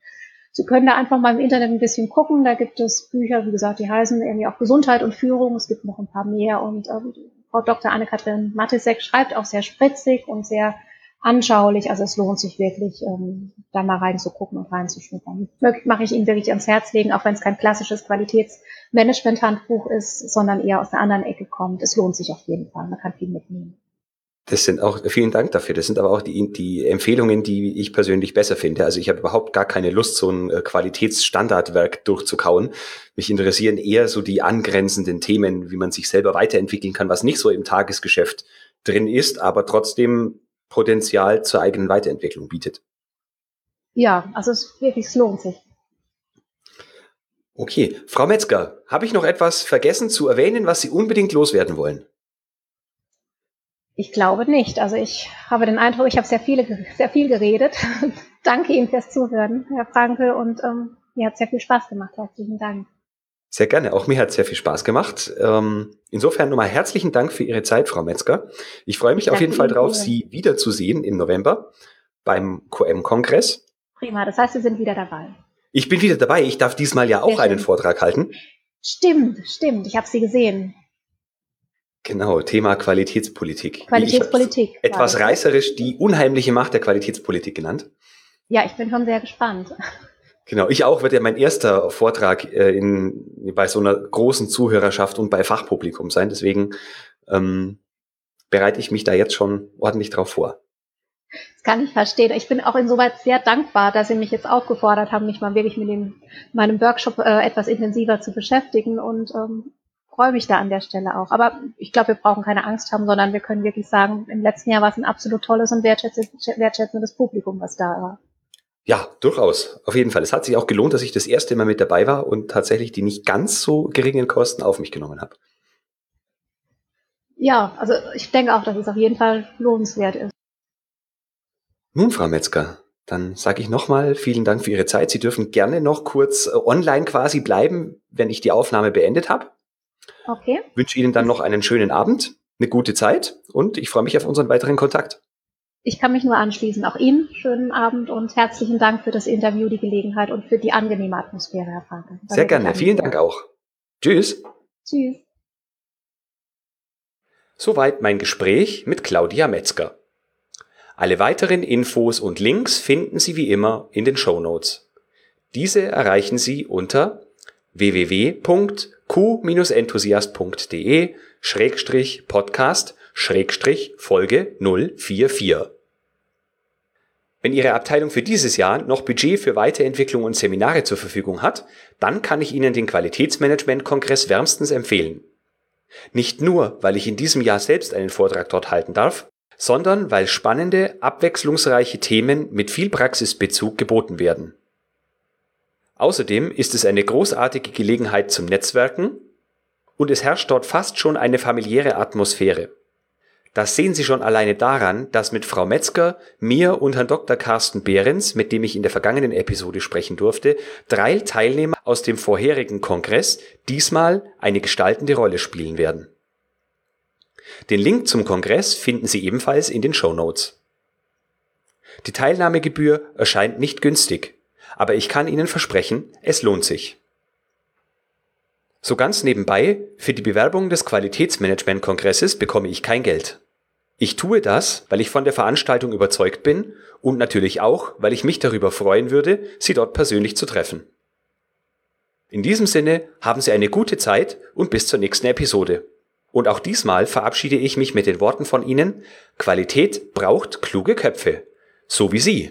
Speaker 2: Sie können da einfach mal im Internet ein bisschen gucken. Da gibt es Bücher, wie gesagt, die heißen irgendwie auch Gesundheit und Führung. Es gibt noch ein paar mehr. Und ähm, Frau Dr. Anne-Kathrin Matisek schreibt auch sehr spritzig und sehr anschaulich. Also es lohnt sich wirklich, ähm, da mal reinzugucken und reinzuschnuppern. Mache ich Ihnen wirklich ans Herz legen, auch wenn es kein klassisches Qualitätsmanagement-Handbuch ist, sondern eher aus einer anderen Ecke kommt. Es lohnt sich auf jeden Fall. Man kann viel mitnehmen.
Speaker 1: Das sind auch, vielen Dank dafür. Das sind aber auch die, die Empfehlungen, die ich persönlich besser finde. Also ich habe überhaupt gar keine Lust, so ein äh, Qualitätsstandardwerk durchzukauen. Mich interessieren eher so die angrenzenden Themen, wie man sich selber weiterentwickeln kann, was nicht so im Tagesgeschäft drin ist, aber trotzdem Potenzial zur eigenen Weiterentwicklung bietet.
Speaker 2: Ja, also es wirklich es lohnt sich.
Speaker 1: Okay, Frau Metzger, habe ich noch etwas vergessen zu erwähnen, was Sie unbedingt loswerden wollen?
Speaker 2: Ich glaube nicht. Also ich habe den Eindruck, ich habe sehr, viele, sehr viel geredet. Danke Ihnen fürs Zuhören, Herr Franke, und ähm, mir hat sehr viel Spaß gemacht. Herzlichen Dank.
Speaker 1: Sehr gerne. Auch mir hat sehr viel Spaß gemacht. Ähm, insofern nochmal herzlichen Dank für Ihre Zeit, Frau Metzger. Ich freue mich Danke auf jeden Fall drauf, Sie wiederzusehen im November beim QM-Kongress.
Speaker 2: Prima. Das heißt, Sie sind wieder dabei.
Speaker 1: Ich bin wieder dabei. Ich darf diesmal ja auch einen Vortrag halten.
Speaker 2: Stimmt, stimmt. Ich habe Sie gesehen.
Speaker 1: Genau, Thema Qualitätspolitik.
Speaker 2: Qualitätspolitik.
Speaker 1: Etwas reißerisch die unheimliche Macht der Qualitätspolitik genannt.
Speaker 2: Ja, ich bin schon sehr gespannt.
Speaker 1: Genau, ich auch wird ja mein erster Vortrag äh, in, bei so einer großen Zuhörerschaft und bei Fachpublikum sein. Deswegen ähm, bereite ich mich da jetzt schon ordentlich drauf vor.
Speaker 2: Das kann ich verstehen. Ich bin auch insoweit sehr dankbar, dass Sie mich jetzt aufgefordert haben, mich mal wirklich mit dem, meinem Workshop äh, etwas intensiver zu beschäftigen und ähm, freue mich da an der Stelle auch. Aber ich glaube, wir brauchen keine Angst haben, sondern wir können wirklich sagen, im letzten Jahr war es ein absolut tolles und wertschätzendes Publikum, was da war.
Speaker 1: Ja, durchaus. Auf jeden Fall. Es hat sich auch gelohnt, dass ich das erste Mal mit dabei war und tatsächlich die nicht ganz so geringen Kosten auf mich genommen habe.
Speaker 2: Ja, also ich denke auch, dass es auf jeden Fall lohnenswert ist.
Speaker 1: Nun, Frau Metzger, dann sage ich nochmal vielen Dank für Ihre Zeit. Sie dürfen gerne noch kurz äh, online quasi bleiben, wenn ich die Aufnahme beendet habe.
Speaker 2: Okay.
Speaker 1: Wünsche Ihnen dann noch einen schönen Abend, eine gute Zeit und ich freue mich auf unseren weiteren Kontakt.
Speaker 2: Ich kann mich nur anschließen. Auch Ihnen schönen Abend und herzlichen Dank für das Interview, die Gelegenheit und für die angenehme Atmosphäre, Herr Franke.
Speaker 1: Sehr gerne. Vielen Dank auch. Tschüss.
Speaker 2: Tschüss.
Speaker 1: Soweit mein Gespräch mit Claudia Metzger. Alle weiteren Infos und Links finden Sie wie immer in den Show Notes. Diese erreichen Sie unter www.q-enthusiast.de Schrägstrich Podcast Schrägstrich Folge 044. Wenn Ihre Abteilung für dieses Jahr noch Budget für Weiterentwicklung und Seminare zur Verfügung hat, dann kann ich Ihnen den Qualitätsmanagement-Kongress wärmstens empfehlen. Nicht nur, weil ich in diesem Jahr selbst einen Vortrag dort halten darf, sondern weil spannende, abwechslungsreiche Themen mit viel Praxisbezug geboten werden. Außerdem ist es eine großartige Gelegenheit zum Netzwerken und es herrscht dort fast schon eine familiäre Atmosphäre. Das sehen Sie schon alleine daran, dass mit Frau Metzger, mir und Herrn Dr. Carsten Behrens, mit dem ich in der vergangenen Episode sprechen durfte, drei Teilnehmer aus dem vorherigen Kongress diesmal eine gestaltende Rolle spielen werden. Den Link zum Kongress finden Sie ebenfalls in den Show Notes. Die Teilnahmegebühr erscheint nicht günstig, aber ich kann Ihnen versprechen, es lohnt sich. So ganz nebenbei, für die Bewerbung des Qualitätsmanagement-Kongresses bekomme ich kein Geld. Ich tue das, weil ich von der Veranstaltung überzeugt bin und natürlich auch, weil ich mich darüber freuen würde, Sie dort persönlich zu treffen. In diesem Sinne haben Sie eine gute Zeit und bis zur nächsten Episode. Und auch diesmal verabschiede ich mich mit den Worten von Ihnen, Qualität braucht kluge Köpfe, so wie Sie.